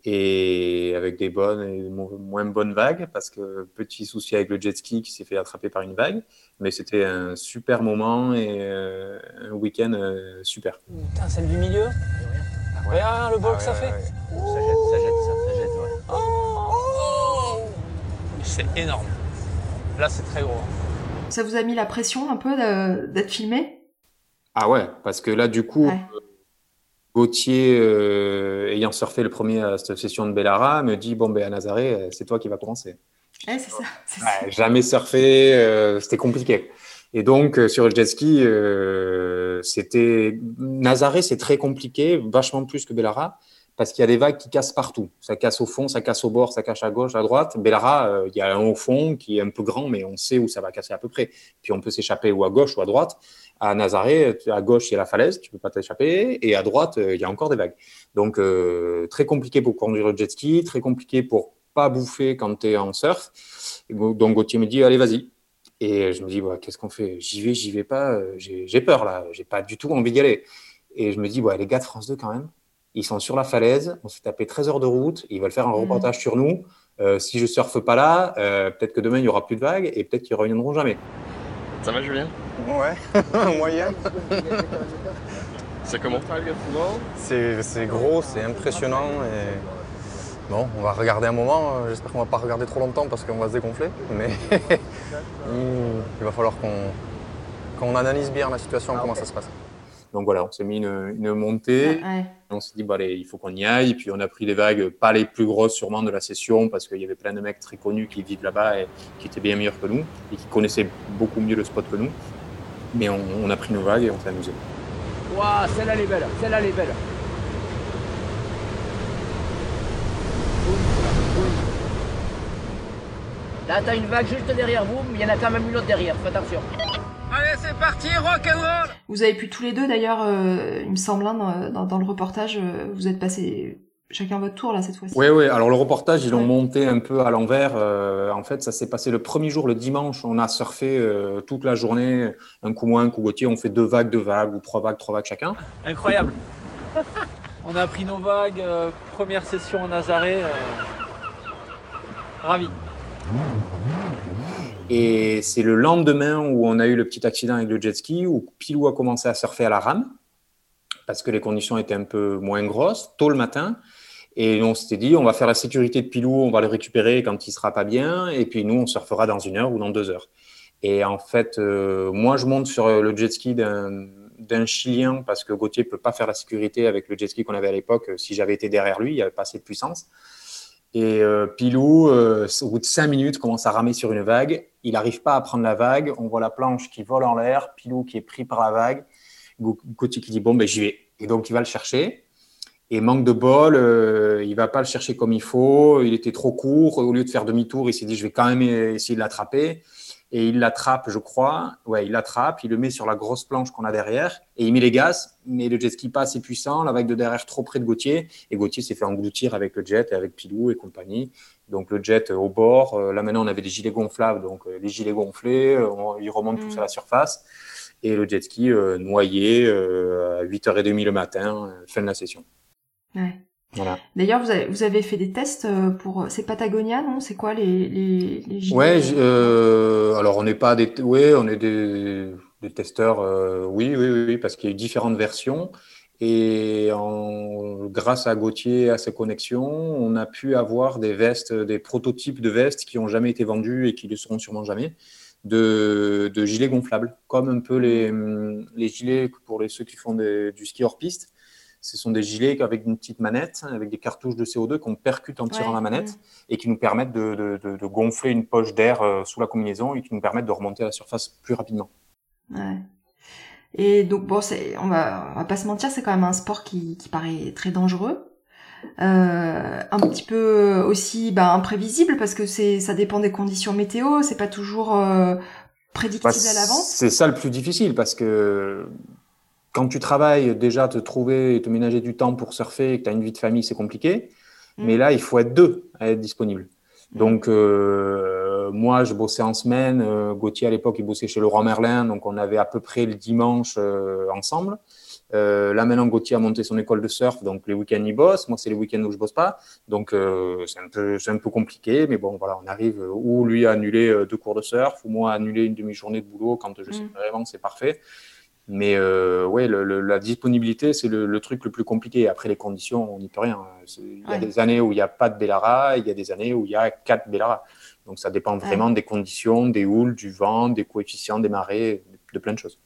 S2: et avec des bonnes et moins bonnes vagues parce que petit souci avec le jet ski qui s'est fait attraper par une vague. Mais c'était un super moment et euh, un week-end euh, super.
S6: Putain, celle du milieu. Regarde le bol que ça fait. ça jette ça jette ça, jette ouais. oh. C'est énorme. Là c'est très gros.
S1: Ça vous a mis la pression un peu d'être filmé?
S2: Ah ouais, parce que là, du coup, Gauthier, euh, ayant surfé le premier à cette session de Bellara, me dit Bon, ben à Nazaré, euh, c'est toi qui vas commencer.
S1: c'est ça.
S2: Jamais surfé, euh, c'était compliqué. Et donc, sur le jet ski, c'était. Nazaré, c'est très compliqué, vachement plus que Bellara parce qu'il y a des vagues qui cassent partout. Ça casse au fond, ça casse au bord, ça casse à gauche, à droite. Bellara, euh, il y a un au fond qui est un peu grand, mais on sait où ça va casser à peu près. Puis on peut s'échapper ou à gauche ou à droite. À Nazaré, à gauche, il y a la falaise, tu peux pas t'échapper, et à droite, euh, il y a encore des vagues. Donc, euh, très compliqué pour conduire le jet ski, très compliqué pour pas bouffer quand tu es en surf. donc, Gauthier me dit, allez, vas-y. Et je me dis, qu'est-ce qu'on fait? J'y vais, j'y vais pas, j'ai peur là, j'ai pas du tout envie d'y aller. Et je me dis, les gars de France 2 quand même, ils sont sur la falaise, on s'est tapé 13 heures de route, ils veulent faire un mhm. reportage sur nous. Euh, si je surfe pas là, euh, peut-être que demain il y aura plus de vagues et peut-être qu'ils reviendront jamais.
S7: Ça va Julien?
S8: Ouais, moyen.
S7: c'est comment?
S8: C'est gros, c'est impressionnant et bon, on va regarder un moment. J'espère qu'on va pas regarder trop longtemps parce qu'on va se dégonfler, mais il va falloir qu'on analyse bien la situation, comment ça se passe.
S2: Donc voilà, on s'est mis une, montée. On s'est dit, bah, allez, il faut qu'on y aille. Et puis on a pris les vagues, pas les plus grosses sûrement de la session, parce qu'il y avait plein de mecs très connus qui vivent là-bas et qui étaient bien meilleurs que nous et qui connaissaient beaucoup mieux le spot que nous. Mais on, a pris nos vagues et on s'est amusé.
S6: Waouh, celle-là, elle est belle. Celle-là, elle est belle. Là, t'as une vague juste derrière vous, mais il y en a quand même une autre derrière. Fais attention.
S5: Allez, c'est parti, rock'n'roll
S1: Vous avez pu tous les deux, d'ailleurs, euh, il me semble, hein, dans, dans, le reportage, euh, vous êtes passés chacun votre tour là cette fois-ci.
S2: Oui, oui. Alors le reportage, ils l'ont monté un peu à l'envers. en fait, ça s'est passé le premier jour, le dimanche. On a surfé toute la journée, un coup moins, un coup Gauthier. On fait deux vagues, deux vagues, ou trois vagues, trois vagues chacun.
S6: Incroyable. on a pris nos vagues. première session en Nazaré. ravi.
S2: Et c'est le lendemain où on a eu le petit accident avec le jet ski, où Pilou a commencé à surfer à la rame, parce que les conditions étaient un peu moins grosses, tôt le matin. Et on s'était dit, on va faire la sécurité de Pilou, on va le récupérer quand il sera pas bien, et puis nous, on surfera dans une heure ou dans deux heures. Et en fait, euh, moi, je monte sur le jet ski d'un Chilien parce que Gauthier peut pas faire la sécurité avec le jet ski qu'on avait à l'époque. Si j'avais été derrière lui, il n'y avait pas assez de puissance. Et euh, Pilou, euh, au bout de cinq minutes, commence à ramer sur une vague. Il n'arrive pas à prendre la vague. On voit la planche qui vole en l'air. Pilou qui est pris par la vague. Gauthier qui dit Bon, ben, j'y vais. Et donc, il va le chercher. Et manque de bol, euh, il va pas le chercher comme il faut. Il était trop court. Au lieu de faire demi-tour, il s'est dit Je vais quand même essayer de l'attraper et il l'attrape, je crois. Ouais, il l'attrape, il le met sur la grosse planche qu'on a derrière et il met les gaz. Mais le jet ski pas assez puissant, la vague de derrière trop près de Gauthier et Gauthier s'est fait engloutir avec le jet et avec Pilou et compagnie. Donc le jet au bord. Euh, là maintenant on avait des gilets gonflables, donc euh, les gilets gonflés, euh, ils remontent tous mm. à la surface et le jet ski noyé à 8h30 le matin, fin de la session.
S1: Ouais. D'ailleurs, vous avez, vous avez fait des tests euh, pour. C'est Patagonia, non? C'est quoi les, les, les
S2: Ouais, euh, alors on n'est pas des. Oui, on est des, des testeurs, euh, oui, oui, oui, parce qu'il y a eu différentes versions. Et en, grâce à Gauthier et à ses connexions, on a pu avoir des vestes, des prototypes de vestes qui n'ont jamais été vendus et qui ne seront sûrement jamais, de, de, gilets gonflables, comme un peu les, les gilets pour les, ceux qui font du ski hors piste ce sont des gilets avec une petite manette, avec des cartouches de CO2 qu'on percute en tirant la manette et qui nous permettent de, gonfler une poche d'air euh, sous la combinaison et qui nous permettent de remonter à la surface plus rapidement.
S1: Ouais. Et donc, bon, on va, va pas se mentir, c'est quand même un sport qui, paraît très dangereux. Euh, un petit peu aussi bah, imprévisible parce que c'est ça dépend des conditions météo, c'est pas toujours euh, prédictible bah, à l'avance.
S2: C'est ça le plus difficile parce que quand tu travailles, déjà, te trouver et te ménager du temps pour surfer et que tu as une vie de famille, c'est compliqué. Mm. Mais là, il faut être deux à être disponible. Mm. Donc, euh, moi, je bossais en semaine. Euh, Gauthier, à l'époque, il bossait chez Laurent Merlin. Donc, on avait à peu près le dimanche euh, ensemble. là, maintenant, Gauthier a monté son école de surf. Donc, les week-ends, il bosse. Moi, c'est les week-ends où je bosse pas. Donc, c'est un, peu, un peu compliqué. Mais bon, voilà, on arrive ou lui a annulé deux cours de surf, ou moi a annulé une demi-journée de boulot quand je sais mm. vraiment c'est parfait. Mais euh, ouais, la disponibilité, c'est le, truc le plus compliqué. Après, les conditions, on n'y peut rien. Il y a des années où il n'y a pas de Bellara, il y a des années où il y a quatre Bellara. Donc, ça dépend vraiment des conditions, des houles, du vent, des coefficients, des marées, de plein de choses.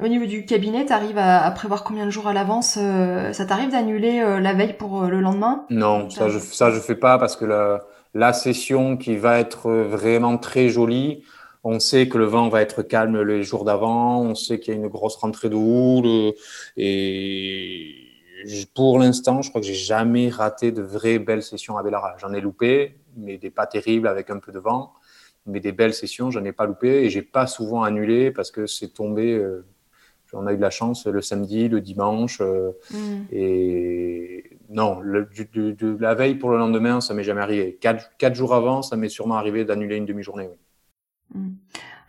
S1: Au niveau du cabinet, tu arrives à, prévoir combien de jours à l'avance euh, Ça t'arrive d'annuler euh, la veille pour le lendemain?
S2: Non, ça? je, ça je fais pas parce que la, la session qui va être vraiment très jolie, on sait que le vent va être calme les jours d'avant, on sait qu'il y a une grosse rentrée de houle. Et pour l'instant, je crois que j'ai jamais raté de vraies belles sessions à Bellara. J'en ai loupé, mais des pas terribles avec un peu de vent. Mais des belles sessions, j'en ai pas loupé et j'ai pas souvent annulé parce que c'est tombé. Euh, on a eu de la chance le samedi, le dimanche. Euh, mm. Et non, de, la veille pour le lendemain, ça m'est jamais arrivé. Quatre, jours avant, ça m'est sûrement arrivé d'annuler une demi-journée. Oui.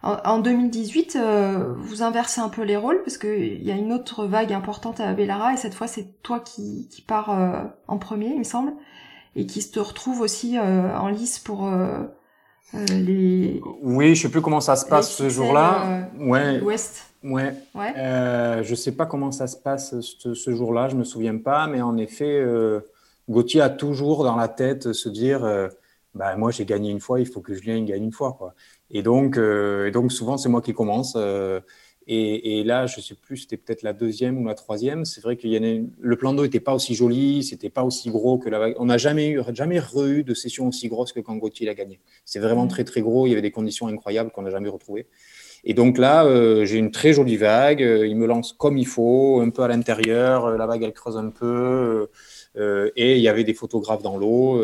S1: En 2018, euh, vous inversez un peu les rôles parce qu'il y a une autre vague importante à Bellara et cette fois c'est toi qui, qui pars euh, en premier, il me semble, et qui se retrouve aussi euh, en lice pour les.
S2: Oui, je sais plus comment ça se passe ce jour-là.
S1: ouais. L'Ouest.
S2: Ouais. ouais. je sais pas comment ça se passe ce, ce jour-là, je me souviens pas, mais en effet, Gauthier a toujours dans la tête se dire. Bah, moi j'ai gagné une fois, il faut que Julien gagne une fois. Quoi. Et donc, euh, et donc souvent, c'est moi qui commence. Euh, et, et, là, je sais plus, c'était peut-être la deuxième ou la troisième. C'est vrai que le plan d'eau n'était pas aussi joli, c'était pas aussi gros que la vague. On n'a jamais eu, jamais eu de session aussi grosse que quand Gauthier l'a gagné. C'est vraiment mmh. très très gros. Il y avait des conditions incroyables qu'on n'a jamais retrouvées. Et donc là, euh, j'ai une très jolie vague. il me lance comme il faut, un peu à l'intérieur. La vague, elle creuse un peu. Euh, et il y avait des photographes dans l'eau,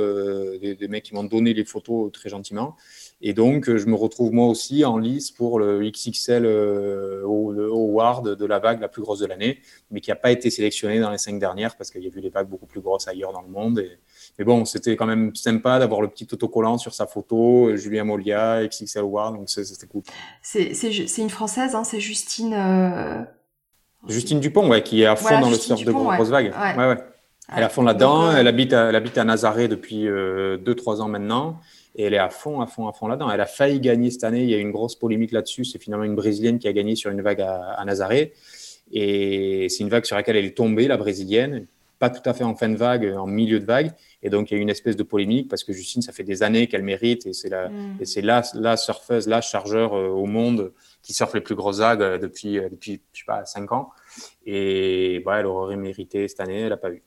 S2: des, des, mecs qui m'ont donné les photos très gentiment. Et donc, je me retrouve moi aussi en lice pour le XXL le Award de la vague la plus grosse de l'année, mais qui n'a pas été sélectionné dans les cinq dernières parce qu'il y a eu des vagues beaucoup plus grosses ailleurs dans le monde. Et, mais bon, c'était quand même sympa d'avoir le petit autocollant sur sa photo, euh, Julien Molia, XXL Award, donc c'était cool.
S1: C'est une française, hein, c'est Justine. Euh...
S2: Justine Dupont, ouais, qui est à fond dans le surf de grosse vague. Ouais. Ouais, Elle est à fond là-dedans. Euh, elle habite à, elle habite à Nazaré depuis 2-3 euh, ans maintenant. Et elle est à fond, à fond, à fond là-dedans. Elle a failli gagner cette année. Il y a eu une grosse polémique là-dessus. C'est finalement une Brésilienne qui a gagné sur une vague à, à Nazaré. Et c'est une vague sur laquelle elle est tombée, la Brésilienne. Pas tout à fait en fin de vague, en milieu de vague. Et donc, il y a eu une espèce de polémique parce que Justine, ça fait des années qu'elle mérite et c'est la, mm. et c'est la, la surfeuse, la chargeur euh, au monde qui surfe les plus grosses vagues euh, depuis, euh, depuis, je sais pas, 5 ans. Et bah, elle aurait mérité cette année, elle n'a pas eu.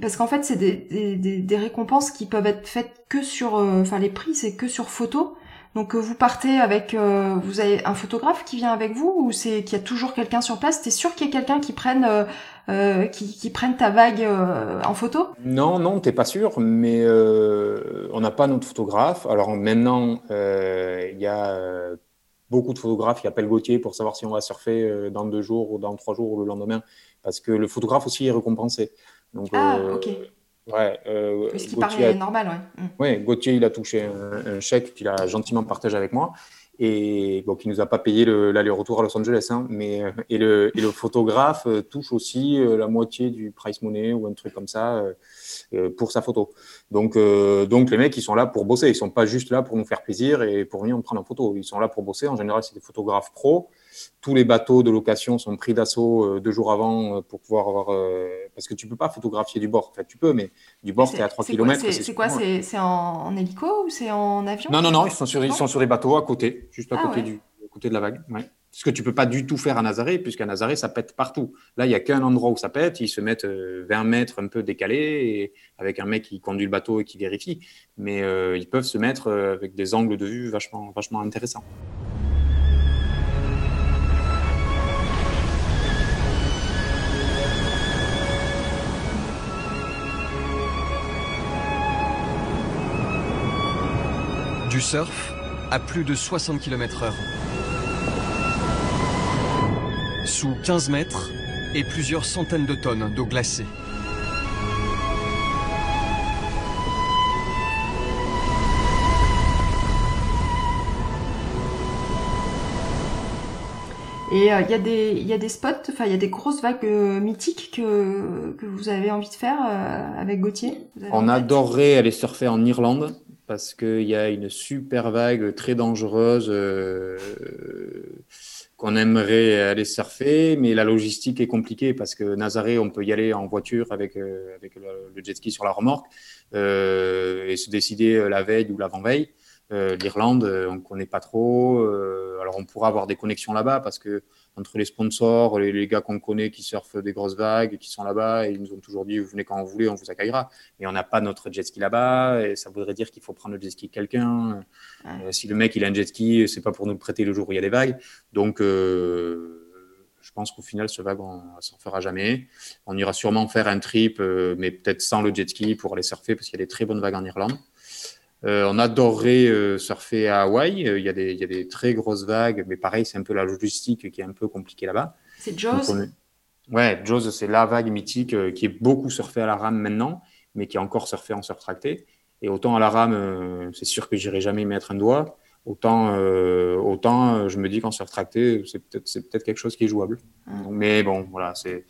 S1: Parce qu'en fait, c'est des, des, des, récompenses qui peuvent être faites que sur, enfin, les prix, c'est que sur photo. Donc vous partez avec, vous avez un photographe qui vient avec vous ou c'est qu'il y a toujours quelqu'un sur place? T'es sûr qu'il y a quelqu'un qui prenne euh, qui, prennent ta vague euh, en photo?
S2: Non, non, t'es pas sûr, mais euh, on n'a pas notre photographe. Alors maintenant, il y a beaucoup de photographes qui appellent Gauthier pour savoir si on va surfer dans deux jours ou dans trois jours ou le lendemain, parce que le photographe aussi est récompensé.
S1: Donc, ah, ok.
S2: Ouais,
S1: Ce qui paraît normal, ouais.
S2: Mm. Oui, Gauthier, il a touché un, un chèque qu'il a gentiment partagé avec moi et bon, qui nous a pas payé l'aller-retour à Los Angeles, hein, mais euh, et le, et le photographe euh, touche aussi euh, la moitié du price money ou un truc comme ça pour sa photo. Donc, donc les mecs, ils sont là pour bosser, ils sont pas juste là pour nous faire plaisir et pour venir nous prendre en photo. Ils sont là pour bosser. En général, c'est des photographes pros tous les bateaux de location sont pris d'assaut euh, deux jours avant euh, pour pouvoir avoir. Euh, parce que tu peux pas photographier du bord. En fait, tu peux, mais du bord, tu à 3 km.
S1: C'est quoi C'est en, hélico ou c'est en avion
S2: Non, non, non, ils sont, sur, ils sont sur des bateaux à côté, juste à ah côté, du, côté de la vague. Ouais. Ce que tu peux pas du tout faire à Nazaré, puisqu'à Nazaré, ça pète partout. Là, il n'y a qu'un endroit où ça pète. Ils se mettent 20 mètres un peu décalés, avec un mec qui conduit le bateau et qui vérifie. Mais ils peuvent se mettre avec des angles de vue vachement, vachement intéressants.
S3: Du surf à plus de 60 km heure. Sous 15 mètres et plusieurs centaines de tonnes d'eau glacée.
S1: Et euh, il y, y, a des spots, enfin il y a des grosses vagues euh, mythiques que, que vous avez envie de faire euh, avec Gauthier?
S2: On adorerait aller surfer en Irlande parce qu'il y a une super vague très dangereuse euh, qu'on aimerait aller surfer, mais la logistique est compliquée parce que Nazaré, on peut y aller en voiture avec, euh, avec le, jet ski sur la remorque euh, et se décider la veille ou l'avant-veille. L'Irlande, on ne connaît pas trop. alors on pourra avoir des connexions là-bas parce que entre les sponsors, les, gars qu'on connaît qui surfent des grosses vagues, qui sont là-bas, ils nous ont toujours dit, vous venez quand vous voulez, on vous accueillera. Mais on n'a pas notre jet ski là-bas, et ça voudrait dire qu'il faut prendre le jet ski de quelqu'un. Euh, si le mec, il a un jet ski, c'est pas pour nous le prêter le jour où il y a des vagues. Donc, euh, je pense qu'au final, ce vague, on ne s'en fera jamais. On ira sûrement faire un trip, euh, mais peut-être sans le jet ski pour aller surfer, parce qu'il y a des très bonnes vagues en Irlande. Euh, on adorerait euh, surfer à Hawaï. Euh, il y, a des, il y, a des très grosses vagues, mais pareil, c'est un peu la logistique qui est un peu compliquée là-bas.
S1: C'est Jaws
S2: Ouais, Jaws, c'est la vague mythique qui est beaucoup surfée à la rame maintenant, mais qui est encore surfée en surf tracté. Et autant à la rame, c'est sûr que j'irai jamais y mettre un doigt. Autant, autant je me dis qu'en surf tracté, c'est peut-être peut quelque chose qui est jouable. mais bon, voilà, c'est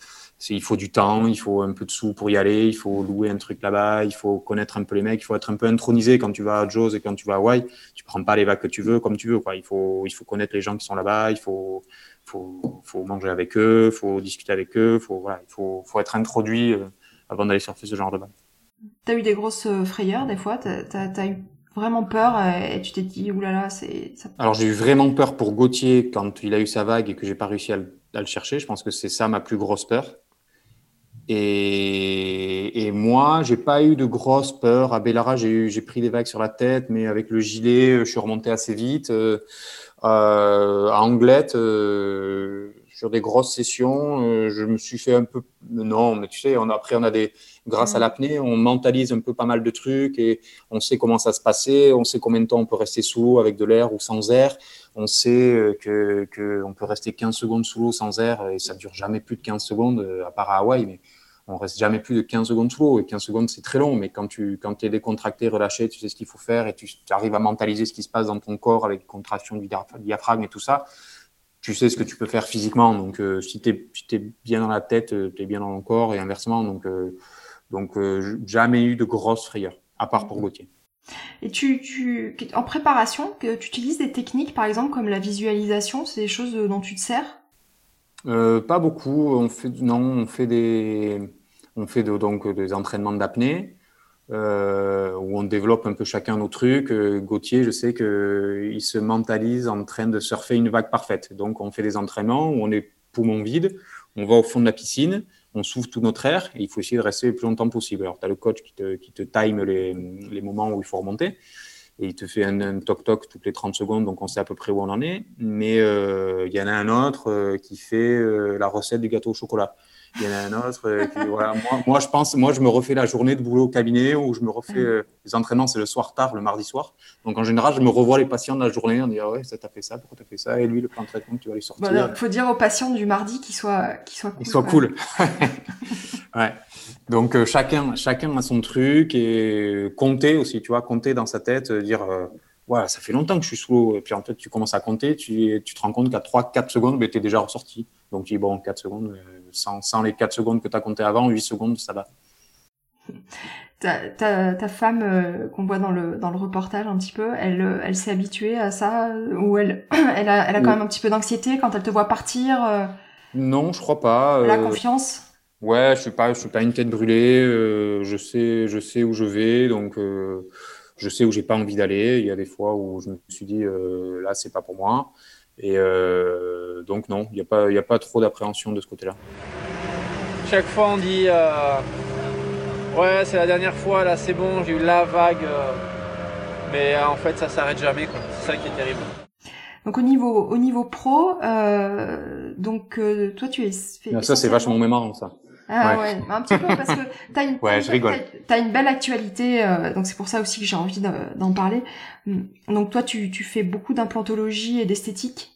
S2: il faut du temps, il faut un peu de sous pour y aller, il faut louer un truc là-bas, il faut connaître un peu les mecs, il faut être un peu intronisé quand tu vas à Jaws et quand tu vas à Hawaï. Tu prends pas les vagues que tu veux comme tu veux. Quoi. Il, faut, il faut connaître les gens qui sont là-bas, il faut, faut, faut, manger avec eux, il faut discuter avec eux, faut, voilà, il faut, faut être introduit euh, avant d'aller surfer ce genre de vagues.
S1: Tu as eu des grosses euh, frayeurs des fois? Tu as, eu vraiment peur euh, et tu t'es dit, oulala, c'est...
S2: Alors j'ai eu vraiment peur pour Gauthier quand il a eu sa vague et que j'ai pas réussi à le chercher. Je pense que c'est ça ma plus grosse peur. Et, et, moi, j'ai pas eu de grosse peur. À Bellara, j'ai pris des vagues sur la tête, mais avec le gilet, je suis remonté assez vite. Euh, euh à Anglette, euh, sur des grosses sessions, euh, je me suis fait un peu. Non, mais tu sais, on, après, on a des. Grâce à
S1: Mm.
S2: l'apnée, on mentalise un peu pas mal de trucs et on sait comment ça se passait, on sait combien de temps on peut rester sous l'eau avec de l'air ou sans air. On sait euh, que, que on peut rester 15 secondes sous l'eau sans air et ça dure jamais plus de 15 secondes, euh, à part à Hawaï, mais on reste jamais plus de 15 secondes sous l'eau. Et 15 secondes, c'est très long, mais quand tu quand es décontracté, relâché, tu sais ce qu'il faut faire et tu, tu arrives à mentaliser ce qui se passe dans ton corps avec contraction du dia- diaphragme et tout ça tu sais ce que tu peux faire physiquement. Donc, euh, si tu es, si t'es bien dans la tête, tu es bien dans le corps et inversement. Donc, euh, donc euh, jamais eu de grosses frayeurs, à part pour Gauthier.
S1: Et tu, tu, en préparation, tu utilises des techniques, par exemple, comme la visualisation, c'est des choses dont tu te sers?
S2: Euh, pas beaucoup. On fait, non, on fait des, on fait donc des entraînements d'apnée euh, où on développe un peu chacun nos trucs. Euh, Gauthier, je sais que il se mentalise en train de surfer une vague parfaite. Donc, on fait des entraînements où on est poumon vide, on va au fond de la piscine, on souffle tout notre air et il faut essayer de rester le plus longtemps possible. Alors, tu as le coach qui te, qui te time les, les moments où il faut remonter et il te fait un, toc-toc toutes les 30 secondes, donc on sait à peu près où on en est. Mais euh, il y en a un autre euh, qui fait euh, la recette du gâteau au chocolat. Il y en a un autre euh, qui, voilà, moi, moi, je pense, moi, je me refais la journée de boulot au cabinet ou je me refais euh, les entraînements, c'est le soir tard, le mardi soir. Donc en général, je me revois les patients de la journée, on dit ah ouais, ça t'a fait ça, pourquoi t'as fait ça, et lui, le plan de traitement, tu vas lui sortir.
S1: Il faut dire aux patients du mardi qu'ils soient, qu'ils soient cool.
S2: Il soit
S1: quoi.
S2: cool. ouais. Donc euh, chacun, chacun a son truc et compter aussi, tu vois, compter dans sa tête, euh, dire euh, ouais, ça fait longtemps que je suis sous l'eau. Et puis en fait, tu commences à compter, tu, tu te rends compte qu'à 3-4 secondes, ben, tu es déjà ressorti. Donc tu dis bon, 4 secondes, euh, sans, sans les 4 secondes que tu as compté avant, 8 secondes, ça va.
S1: Ta, ta, ta femme euh, qu'on voit dans le, dans le reportage un petit peu, elle, euh, elle s'est habituée à ça euh, Ou elle, elle, a, elle a quand
S2: Oui.
S1: même un petit peu d'anxiété quand elle te voit partir euh,
S2: Non, je crois pas.
S1: Elle a
S2: euh,
S1: confiance?
S2: Ouais, je suis pas, je suis pas une tête brûlée. je sais, je sais où je vais, donc je sais où j'ai pas envie d'aller. Il y a des fois où je me suis dit euh, là, c'est pas pour moi. Et euh, donc non, il y a pas, y a pas trop d'appréhension de ce côté-là.
S6: Chaque fois on dit euh, ouais c'est la dernière fois là c'est bon j'ai eu la vague euh, mais en fait ça s'arrête jamais quoi. C'est ça qui est terrible.
S1: Donc au niveau, au niveau pro, euh, donc euh, toi tu es... fait
S2: Ah, ça, c'est vachement marrant, ça.
S1: Ah
S2: Ouais.
S1: ouais, un petit peu parce que t'as une,
S2: Ouais,
S1: une belle actualité, euh, donc c'est pour ça aussi que j'ai envie d'en parler. Hum, Donc toi tu, tu fais beaucoup d'implantologie et d'esthétique?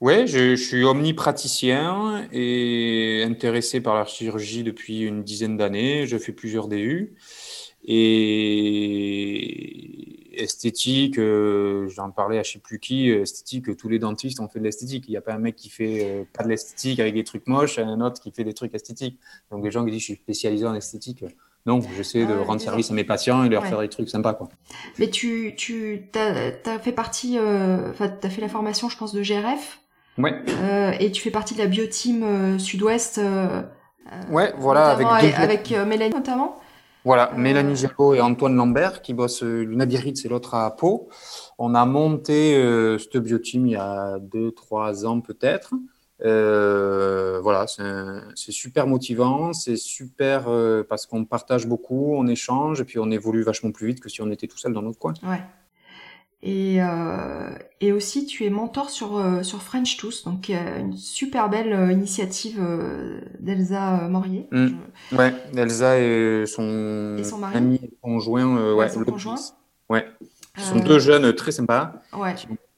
S2: Ouais, je, je suis omnipraticien et intéressé par la chirurgie depuis une dizaine d'années. Je fais plusieurs DU. Et esthétique, euh, j'en parlais à je sais plus qui, euh, esthétique, tous les dentistes ont fait de l'esthétique. Il n'y a pas un mec qui fait euh, pas de l'esthétique avec des trucs moches un autre qui fait des trucs esthétiques. Donc les gens qui disent je suis spécialisé en esthétique. Non, j'essaie de
S1: Ah ouais,
S2: rendre service à mes patients et de leur
S1: Ouais.
S2: faire des trucs sympas. Quoi.
S1: Mais tu, tu, t'as, t'as fait partie, euh, enfin t'as fait la formation, je pense, de GRF,
S2: Ouais,
S1: euh, et tu fais partie de la bioteam euh, Sud-Ouest. euh, euh,
S2: ouais voilà, avec deux
S1: avec, avec, euh, Mélanie notamment.
S2: Voilà, Mélanie Giallo et Antoine Lambert qui bossent euh, l'une à Biarritz et l'autre à Pau. On a monté euh, cette bioteam il y a deux, trois ans peut-être. Euh, voilà, c'est super motivant, c'est super euh, parce qu'on partage beaucoup, on échange et puis on évolue vachement plus vite que si on était tout seul dans notre coin.
S1: Ouais. Et, euh, et aussi, tu es mentor sur, euh, sur French Tooth, donc une super belle euh, initiative d'Elsa Morier.
S2: Mm.
S1: Je-
S2: Ouais, Elsa et son,
S1: Et son mari.
S2: ami et conjoint, euh,
S1: Ouais, son conjoint.
S2: Ouais, qui sont deux jeunes très sympas.
S1: Ouais.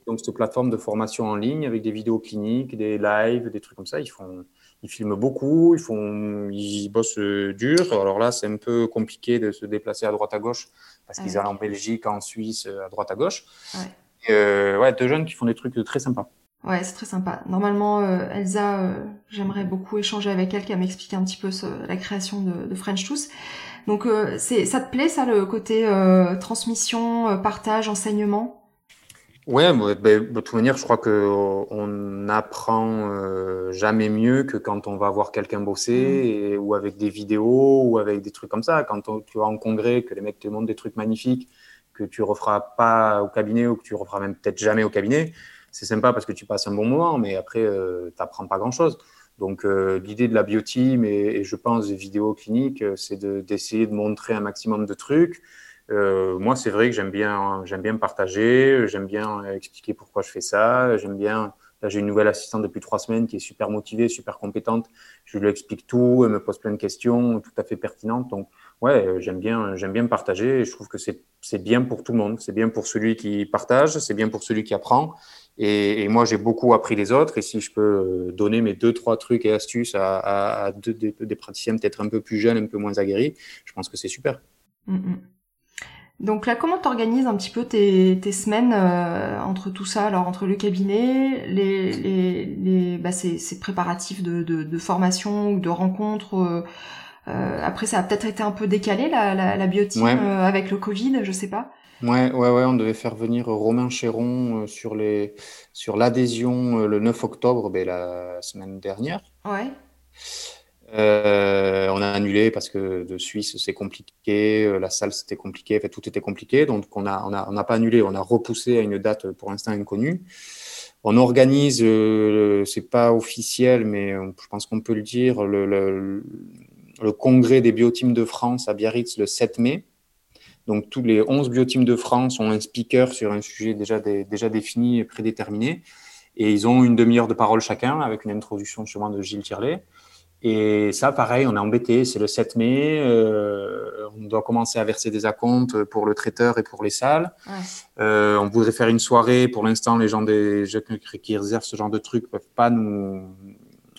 S2: donc cette plateforme de formation en ligne avec des vidéos cliniques, des lives, des trucs comme ça. Ils font, ils filment beaucoup, ils font, ils bossent euh, dur. Alors là, c'est un peu compliqué de se déplacer à droite à gauche parce qu'ils allent en Belgique, en Suisse, euh, à droite à gauche.
S1: Ouais.
S2: Et, euh, ouais, deux jeunes qui font des trucs très sympas.
S1: Ouais, c'est très sympa. Normalement, euh, Elsa, euh, j'aimerais beaucoup échanger avec elle, qu'elle m'explique un petit peu ce- la création de, de French Tooth. Donc, euh, c'est, ça te plaît, ça, le côté euh, transmission, euh, partage, enseignement?
S2: Bah, bah, de toute manière, je crois que euh, on apprend euh, jamais mieux que quand on va voir quelqu'un bosser et- ou avec des vidéos ou avec des trucs comme ça. Quand on- tu vas en congrès, que les mecs te montrent des trucs magnifiques que tu referas pas au cabinet ou que tu referas même peut-être jamais au cabinet, c'est sympa parce que tu passes un bon moment, mais après, euh, tu n'apprends pas grand-chose. Donc, euh, l'idée de la bioteam et, et je pense des vidéos cliniques, euh, c'est de- d'essayer de montrer un maximum de trucs. Euh, moi, c'est vrai que j'aime bien, j'aime bien partager, j'aime bien expliquer pourquoi je fais ça, j'aime bien Là, j'ai une nouvelle assistante depuis trois semaines qui est super motivée, super compétente. Je lui explique tout, elle me pose plein de questions, tout à fait pertinentes. Donc, ouais, j'aime bien, j'aime bien partager. Et je trouve que c'est, bien pour tout le monde. C'est bien pour celui qui partage, c'est bien pour celui qui apprend. Et, moi, j'ai beaucoup appris les autres. Et si je peux euh, donner mes deux, trois trucs et astuces à, des, praticiens peut-être un peu plus jeunes, un peu moins aguerris, je pense que c'est super.
S1: Mm-hmm. Donc là, comment t'organises un petit peu tes, tes semaines euh, entre tout ça, alors entre le cabinet, les, les, les bah, ces, ces, préparatifs de, de, de, formation ou de rencontres euh, euh, Après, ça a peut-être été un peu décalé la, la, la bioteam
S2: Ouais.
S1: euh, avec le Covid, je sais pas.
S2: Ouais, ouais, ouais, on devait faire venir Romain Chéron sur les, sur l'adhésion le 9 octobre, ben, la semaine dernière.
S1: Ouais.
S2: Euh, on a annulé parce que de Suisse c'est compliqué, euh, la salle c'était compliqué, fait, tout était compliqué, donc on a on a n'a pas annulé, on a repoussé à une date pour l'instant inconnue. On organise, euh, c'est pas officiel, mais euh, je pense qu'on peut le dire, le, congrès des bioteams de France à Biarritz le 7 mai. Donc tous les 11 bioteams de France ont un speaker sur un sujet déjà, déjà défini et prédéterminé. Et ils ont une demi-heure de parole chacun avec une introduction sûrement de Gilles Tirlet. Et ça, pareil, on est embêté. C'est le 7 mai. Euh, on doit commencer à verser des acomptes pour le traiteur et pour les salles.
S1: Ouais.
S2: Euh, on voudrait faire une soirée. Pour l'instant, les gens des, qui réservent ce genre de trucs peuvent pas nous,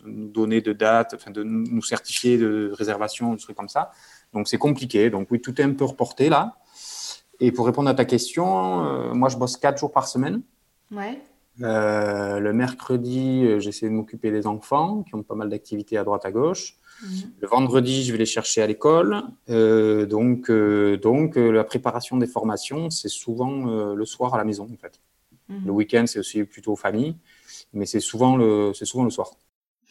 S2: nous donner de date, enfin de nous certifier de réservation, des trucs comme ça. Donc c'est compliqué. Donc oui, tout est un peu reporté là. Et pour répondre à ta question, euh, moi je bosse quatre jours par semaine.
S1: Ouais.
S2: Euh, le mercredi, euh, j'essaie de m'occuper des enfants qui ont pas mal d'activités à droite à gauche.
S1: Mhm.
S2: Le vendredi, je vais les chercher à l'école. Euh, donc, euh, donc la préparation des formations, c'est souvent le soir à la maison en fait.
S1: Mhm.
S2: Le week-end, c'est aussi plutôt famille, mais c'est souvent le, c'est souvent le soir.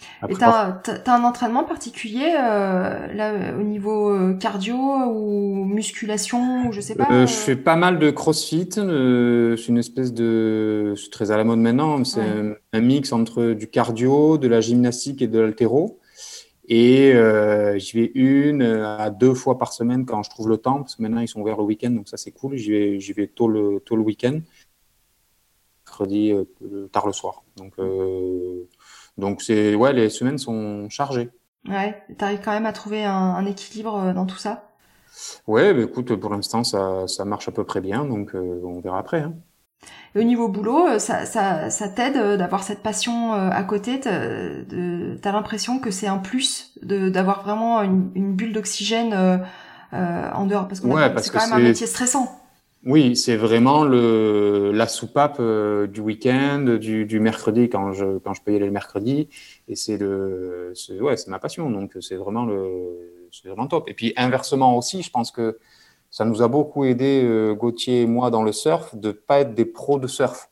S1: Et
S2: Après,
S1: t'as, t'as, t'as un entraînement particulier euh, là au niveau euh, cardio ou musculation ou je sais pas.
S2: Euh, je fais pas mal de crossfit. euh, c'est une espèce de. C'est très à la mode maintenant. C'est
S1: Ouais.
S2: un, un mix entre du cardio, de la gymnastique et de l'haltéro. Et j'y vais une à deux fois par semaine quand je trouve le temps, parce que maintenant ils sont ouverts le week-end, donc ça c'est cool. J'y vais, j'y vais tôt le, tôt le week-end, mercredi tard le soir. Donc, donc c'est ouais, les semaines sont chargées.
S1: Ouais. T'arrives quand même à trouver un, un équilibre euh, dans tout ça?
S2: Ouais, bah, écoute, pour l'instant ça, ça marche à peu près bien, donc euh, on verra après. hein.
S1: Et au niveau boulot, euh, ça, ça, ça t'aide d'avoir cette passion à côté? T'as, l'impression que c'est un plus de d'avoir vraiment une, une bulle d'oxygène euh, en dehors, parce que
S2: Ouais, parce
S1: c'est
S2: que
S1: quand même un
S2: c'est-
S1: métier stressant.
S2: Oui, c'est vraiment le, la soupape euh, du week-end, du, mercredi quand je, quand je peux y aller le mercredi. Et c'est le, ouais, ma passion. Donc, c'est vraiment le, c'est vraiment top. Et puis, inversement aussi, je pense que ça nous a beaucoup aidé, euh, Gauthier et moi, dans le surf, de pas être des pros de surf.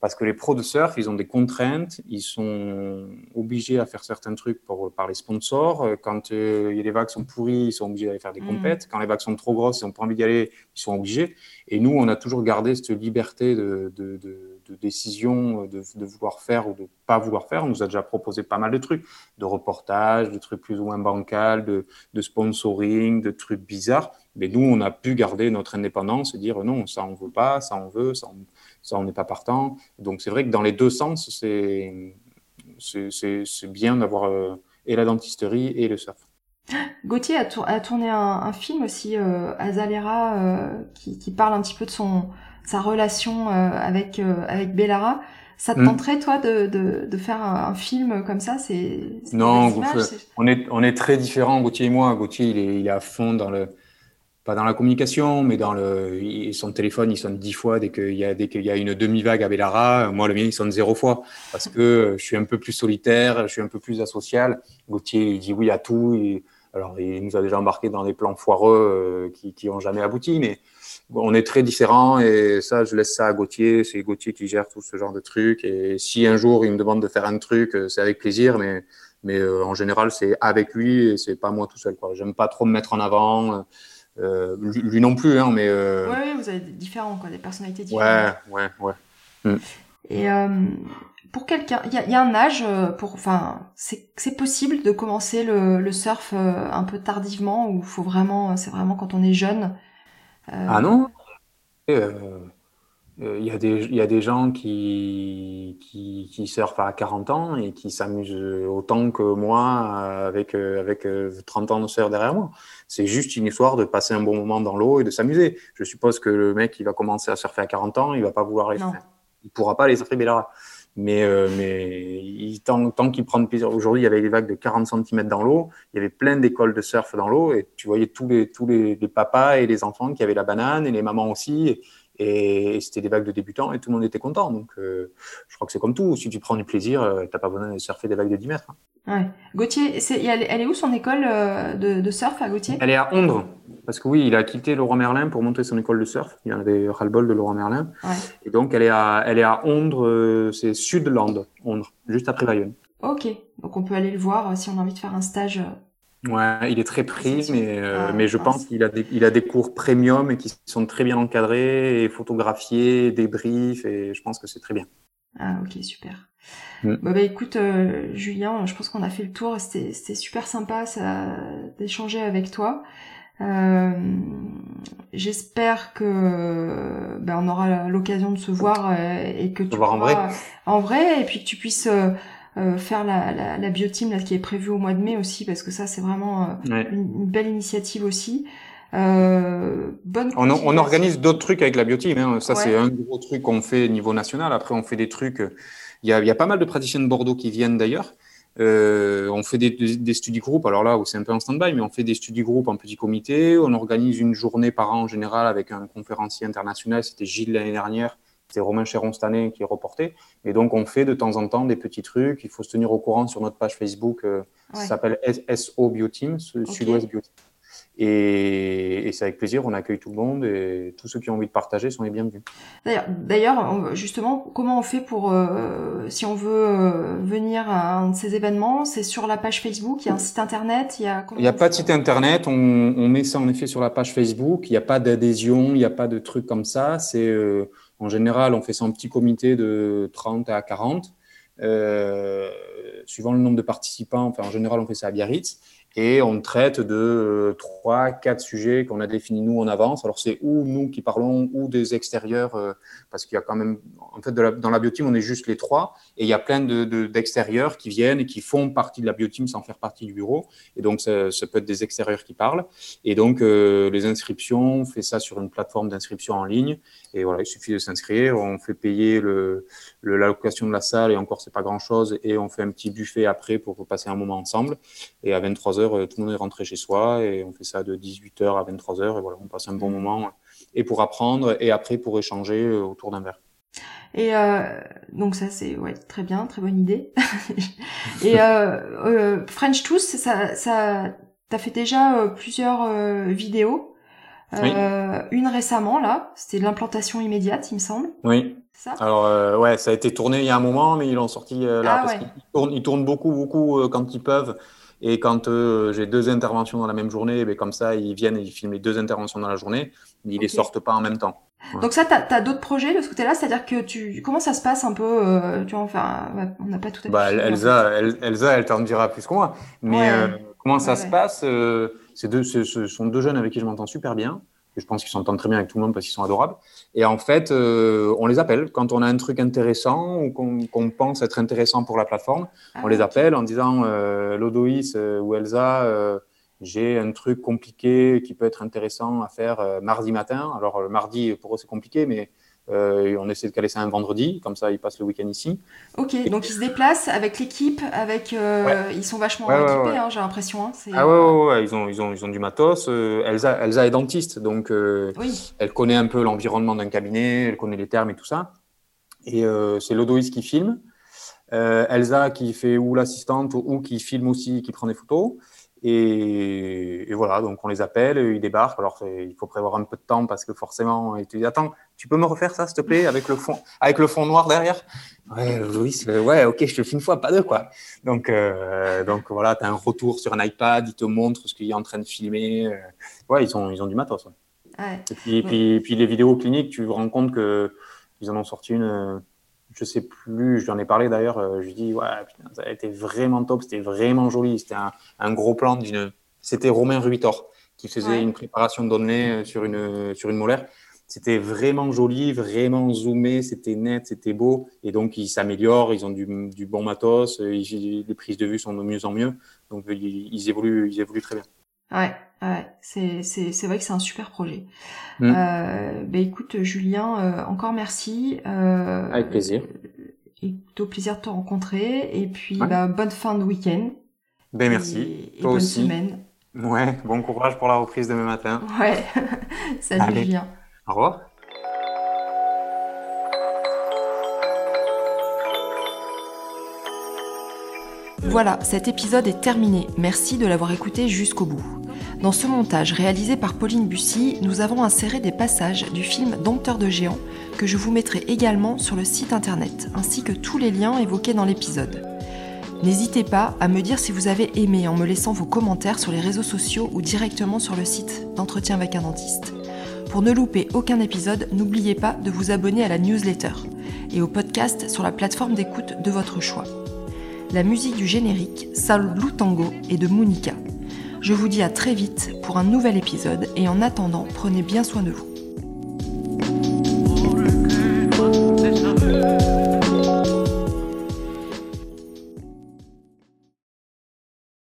S2: Parce que les pros de surf, ils ont des contraintes, ils sont obligés à faire certains trucs pour, par les sponsors. Euh, Quand euh, les vagues sont pourries, ils sont obligés d'aller faire des
S1: Mm.
S2: compètes. Quand les vagues sont trop grosses, ils n'ont pas envie d'y aller, ils sont obligés. Et nous, on a toujours gardé cette liberté de, de, de, de décision, de, vouloir faire ou de pas vouloir faire. On nous a déjà proposé pas mal de trucs, de reportages, de trucs plus ou moins bancals, de, de sponsoring, de trucs bizarres. Mais nous, on a pu garder notre indépendance et dire non, ça on veut pas, ça on veut, ça on ça on n'est pas partant. Donc c'est vrai que dans les deux sens, c'est c'est- c'est c'est bien d'avoir euh, et la dentisterie et le surf.
S1: Gauthier a, tour- a tourné un, un film aussi, euh, Azalera, euh, qui, qui parle un petit peu de son sa relation euh, avec euh, avec Bellara. Ça te
S2: Mm.
S1: tenterait toi de, de, de faire un, un film comme ça? C'est
S2: Non,
S1: images,
S2: faites-
S1: c'est-
S2: On est, on est très différents, Gauthier et moi. Gauthier, il est, il est à fond dans le, pas dans la communication, mais dans le, son téléphone, il sonne dix fois dès qu'il y a, dès qu'il y a une demi-vague à Bellara. Moi, le mien, il sonne zéro fois parce que je suis un peu plus solitaire, je suis un peu plus asocial. Gauthier, il dit oui à tout. Alors, il nous a déjà embarqué dans des plans foireux euh, qui, qui ont jamais abouti, mais on est très différents et ça, je laisse ça à Gauthier. C'est Gauthier qui gère tout ce genre de trucs. Et si un jour il me demande de faire un truc, euh, c'est avec plaisir, mais mais euh, en général, c'est avec lui et c'est pas moi tout seul. Quoi. J'aime pas trop me mettre en avant. Euh, lui, non plus, hein, mais euh,
S1: Ouais, ouais, vous avez des différents, quoi, des personnalités différentes.
S2: ouais, ouais, ouais.
S1: Et euh, pour quelqu'un, il y a, il y a un âge euh, pour, enfin, c'est c'est possible de commencer le, le surf euh, un peu tardivement ou faut vraiment, c'est vraiment quand on est jeune. Euh,
S2: Ah non? Euh, il y, a des, il y a des gens qui, qui, qui surfent à 40 ans et qui s'amusent autant que moi avec, avec 30 ans de surf derrière moi. C'est juste une histoire de passer un bon moment dans l'eau et de s'amuser. Je suppose que le mec qui va commencer à surfer à 40 ans, il va pas vouloir les faire. Il pourra pas les surfer Bellara. Mais, euh, mais il, tant, tant qu'il prend plaisir. Aujourd'hui, il y avait des vagues de 40 cm dans l'eau. Il y avait plein d'écoles de surf dans l'eau. Et tu voyais tous les, tous les, les, papas et les enfants qui avaient la banane et les mamans aussi. Et, c'était des vagues de débutants et tout le monde était content. Donc, euh, je crois que c'est comme tout. Si tu prends du plaisir, euh, tu n'as pas besoin de surfer des vagues de 10 mètres. Hein.
S1: Ouais. Gauthier, elle est où son école euh, de, de, surf à Gauthier?
S2: Elle est à Ondre. Parce que oui, il a quitté Laurent Merlin pour monter son école de surf. Il en avait ras-le-bol de Laurent Merlin. Ouais. Et donc, elle est à, elle est à Ondre, c'est Sudland, Ondre, juste après Bayonne.
S1: Ok. Donc, on peut aller le voir si on a envie de faire un stage
S2: Ouais, il est très pris, mais, euh, ah, mais je pense qu'il a, des, il a des cours premium et qui sont très bien encadrés et photographiés, débriefs, et je pense que c'est très bien.
S1: Ah, ok, super. Mm. Bah, bah, écoute, euh, Julien, je pense qu'on a fait le tour. C'était super sympa ça, d'échanger avec toi. Euh, J'espère que bah, on aura l'occasion de se voir euh, et que tu
S2: voir en vrai.
S1: en vrai, et puis que tu puisses euh, euh, faire la, la, la bioteam là, qui est prévue au mois de mai aussi, parce que ça, c'est vraiment euh, une, belle initiative aussi. Euh, bonne
S2: on, on, organise d'autres trucs avec la bioteam. Hein. Ça, c'est un gros truc qu'on fait au niveau national. Après, on fait des trucs. Il y a, il y a pas mal de praticiens de Bordeaux qui viennent d'ailleurs. Euh, on fait des, des, des study groupes, alors là où c'est un peu en stand-by, mais on fait des study groupes en petit comité. On organise une journée par an en général avec un conférencier international. C'était Gilles l'année dernière c'est Romain Chéron cette année qui est reporté. Et donc, on fait de temps en temps des petits trucs. Il faut se tenir au courant sur notre page Facebook. Euh, ça s'appelle SO Bioteam, Sud-Ouest Bioteam. Et, et c'est avec plaisir, on accueille tout le monde et tous ceux qui ont envie de partager sont les bienvenus.
S1: D'ailleurs, justement, comment on fait pour, euh, si on veut euh, venir à un de ces événements C'est sur la page Facebook, il y a un site internet
S2: Il n'y a, il y a pas de site internet, on, on, met ça en effet sur la page Facebook, il n'y a pas d'adhésion, il n'y a pas de trucs comme ça. C'est euh, En général, on fait ça en petit comité de 30 à 40. Euh, suivant le nombre de participants, enfin en général on fait ça à Biarritz, et on traite de euh, trois, quatre sujets qu'on a définis nous en avance. Alors c'est ou nous qui parlons ou des extérieurs, euh, parce qu'il y a quand même, en fait, de la, dans la bioteam, on est juste les trois, et il y a plein d'extérieurs de, qui viennent et qui font partie de la bioteam sans faire partie du bureau. Et donc ça, peut être des extérieurs qui parlent. Et donc euh, les inscriptions, on fait ça sur une plateforme d'inscription en ligne. Et voilà, il suffit de s'inscrire, on fait payer le, l'allocation de la salle, et encore c'est pas grand chose, et on fait un petit buffet après pour passer un moment ensemble. Et à 23 euh, tout le monde est rentré chez soi et on fait ça de 18h à 23h et voilà, on passe un bon moment et pour apprendre et après pour échanger euh, autour d'un verre.
S1: Et euh, donc ça c'est ouais très bien, très bonne idée. et euh, euh, French Tooth, ça, ça t'as fait déjà plusieurs vidéos? Une récemment là, c'était l'implantation immédiate, il me semble.
S2: Oui. Ça? Alors ouais, ça a été tourné il y a un moment, mais ils l'ont sorti là ah, parce qu'ils tournent, ils tournent beaucoup beaucoup quand ils peuvent. Et quand euh, j'ai deux interventions dans la même journée, ben, comme ça, ils viennent et ils filment les deux interventions dans la journée, mais ils okay. les sortent pas en même temps.
S1: Donc ça, tu as, d'autres projets de ce côté-là? C'est-à-dire que tu, comment ça se passe un peu euh, Tu vois, enfin, on n'a pas tout à fait.
S2: Bah, Elsa, elle, Elsa, elle t'en dira plus que moi. Mais ouais. Comment ça ouais, se ouais. passe euh, deux, ce sont deux jeunes avec qui je m'entends super bien je pense qu'ils s'entendent très bien avec tout le monde parce qu'ils sont adorables. Et en fait, euh, on les appelle quand on a un truc intéressant ou qu'on qu pense être intéressant pour la plateforme. Ah, on les appelle en disant euh, Lodoïs euh, ou Elsa, j'ai un truc compliqué qui peut être intéressant à faire mardi matin. Alors, le mardi, pour eux, c'est compliqué, mais euh, on essaie de caler ça un vendredi, comme ça ils passent le week-end ici.
S1: Ok, et donc ils se déplacent avec l'équipe, avec euh, ouais. ils sont vachement ouais, équipés, ouais, hein, j'ai l'impression. Hein,
S2: ah ouais, ils ont, ils ont, ils ont du matos. Euh, Elsa, Elsa est dentiste, donc oui. elle connaît un peu l'environnement d'un cabinet, elle connaît les termes et tout ça. Et c'est Lodoïs qui filme, Elsa qui fait ou l'assistante ou qui filme aussi, qui prend des photos. Et, et, voilà, donc on les appelle, ils débarquent. Alors il faut prévoir un peu de temps parce que forcément, et tu dis attends, tu peux me refaire ça s'il te plaît avec le fond, avec le fond noir derrière? Ouais, Louis, ouais, ok, je te le fais une fois, pas deux quoi. Donc euh, donc voilà, tu as un retour sur un iPad, ils te montrent ce qu'il est en train de filmer. Euh, ouais, ils ont ils ont du matos. Ouais. Ouais. Et puis, ouais. puis, puis les vidéos cliniques, tu te rends compte que ils en ont sorti une je sais plus, j'en ai parlé d'ailleurs, euh, je dis, ouais, putain, ça a été vraiment top, c'était vraiment joli, c'était un, un, gros plan d'une. C'était Romain Ruitor qui faisait ouais. une préparation de données sur une, sur une molaire. c'était vraiment joli, vraiment zoomé, c'était net, c'était beau. Et donc, ils s'améliorent, ils ont du, bon matos, les prises de vue sont de mieux en mieux. Donc, ils, évoluent, ils évoluent très bien.
S1: Ouais, ouais, c'est, c'est, vrai que c'est un super projet. Mm. Euh, bah, écoute, Julien, euh, encore merci.
S2: Euh, Avec plaisir.
S1: Et au plaisir de te rencontrer. Et puis, bah, bonne fin de week-end.
S2: Ben, merci.
S1: Et, bonne semaine.
S2: Ouais, bon courage pour la reprise demain matin.
S1: Ouais, salut Julien.
S2: Au revoir.
S1: Voilà, cet épisode est terminé. Merci de l'avoir écouté jusqu'au bout. Dans ce montage réalisé par Pauline Bussy, nous avons inséré des passages du film Dompteur de géants que je vous mettrai également sur le site internet, ainsi que tous les liens évoqués dans l'épisode. N'hésitez pas à me dire si vous avez aimé en me laissant vos commentaires sur les réseaux sociaux ou directement sur le site d'entretien avec un dentiste. Pour ne louper aucun épisode, n'oubliez pas de vous abonner à la newsletter et au podcast sur la plateforme d'écoute de votre choix. La musique du générique, Sal Tango et de Monica. Je vous dis à très vite pour un nouvel épisode et en attendant, prenez bien soin de vous.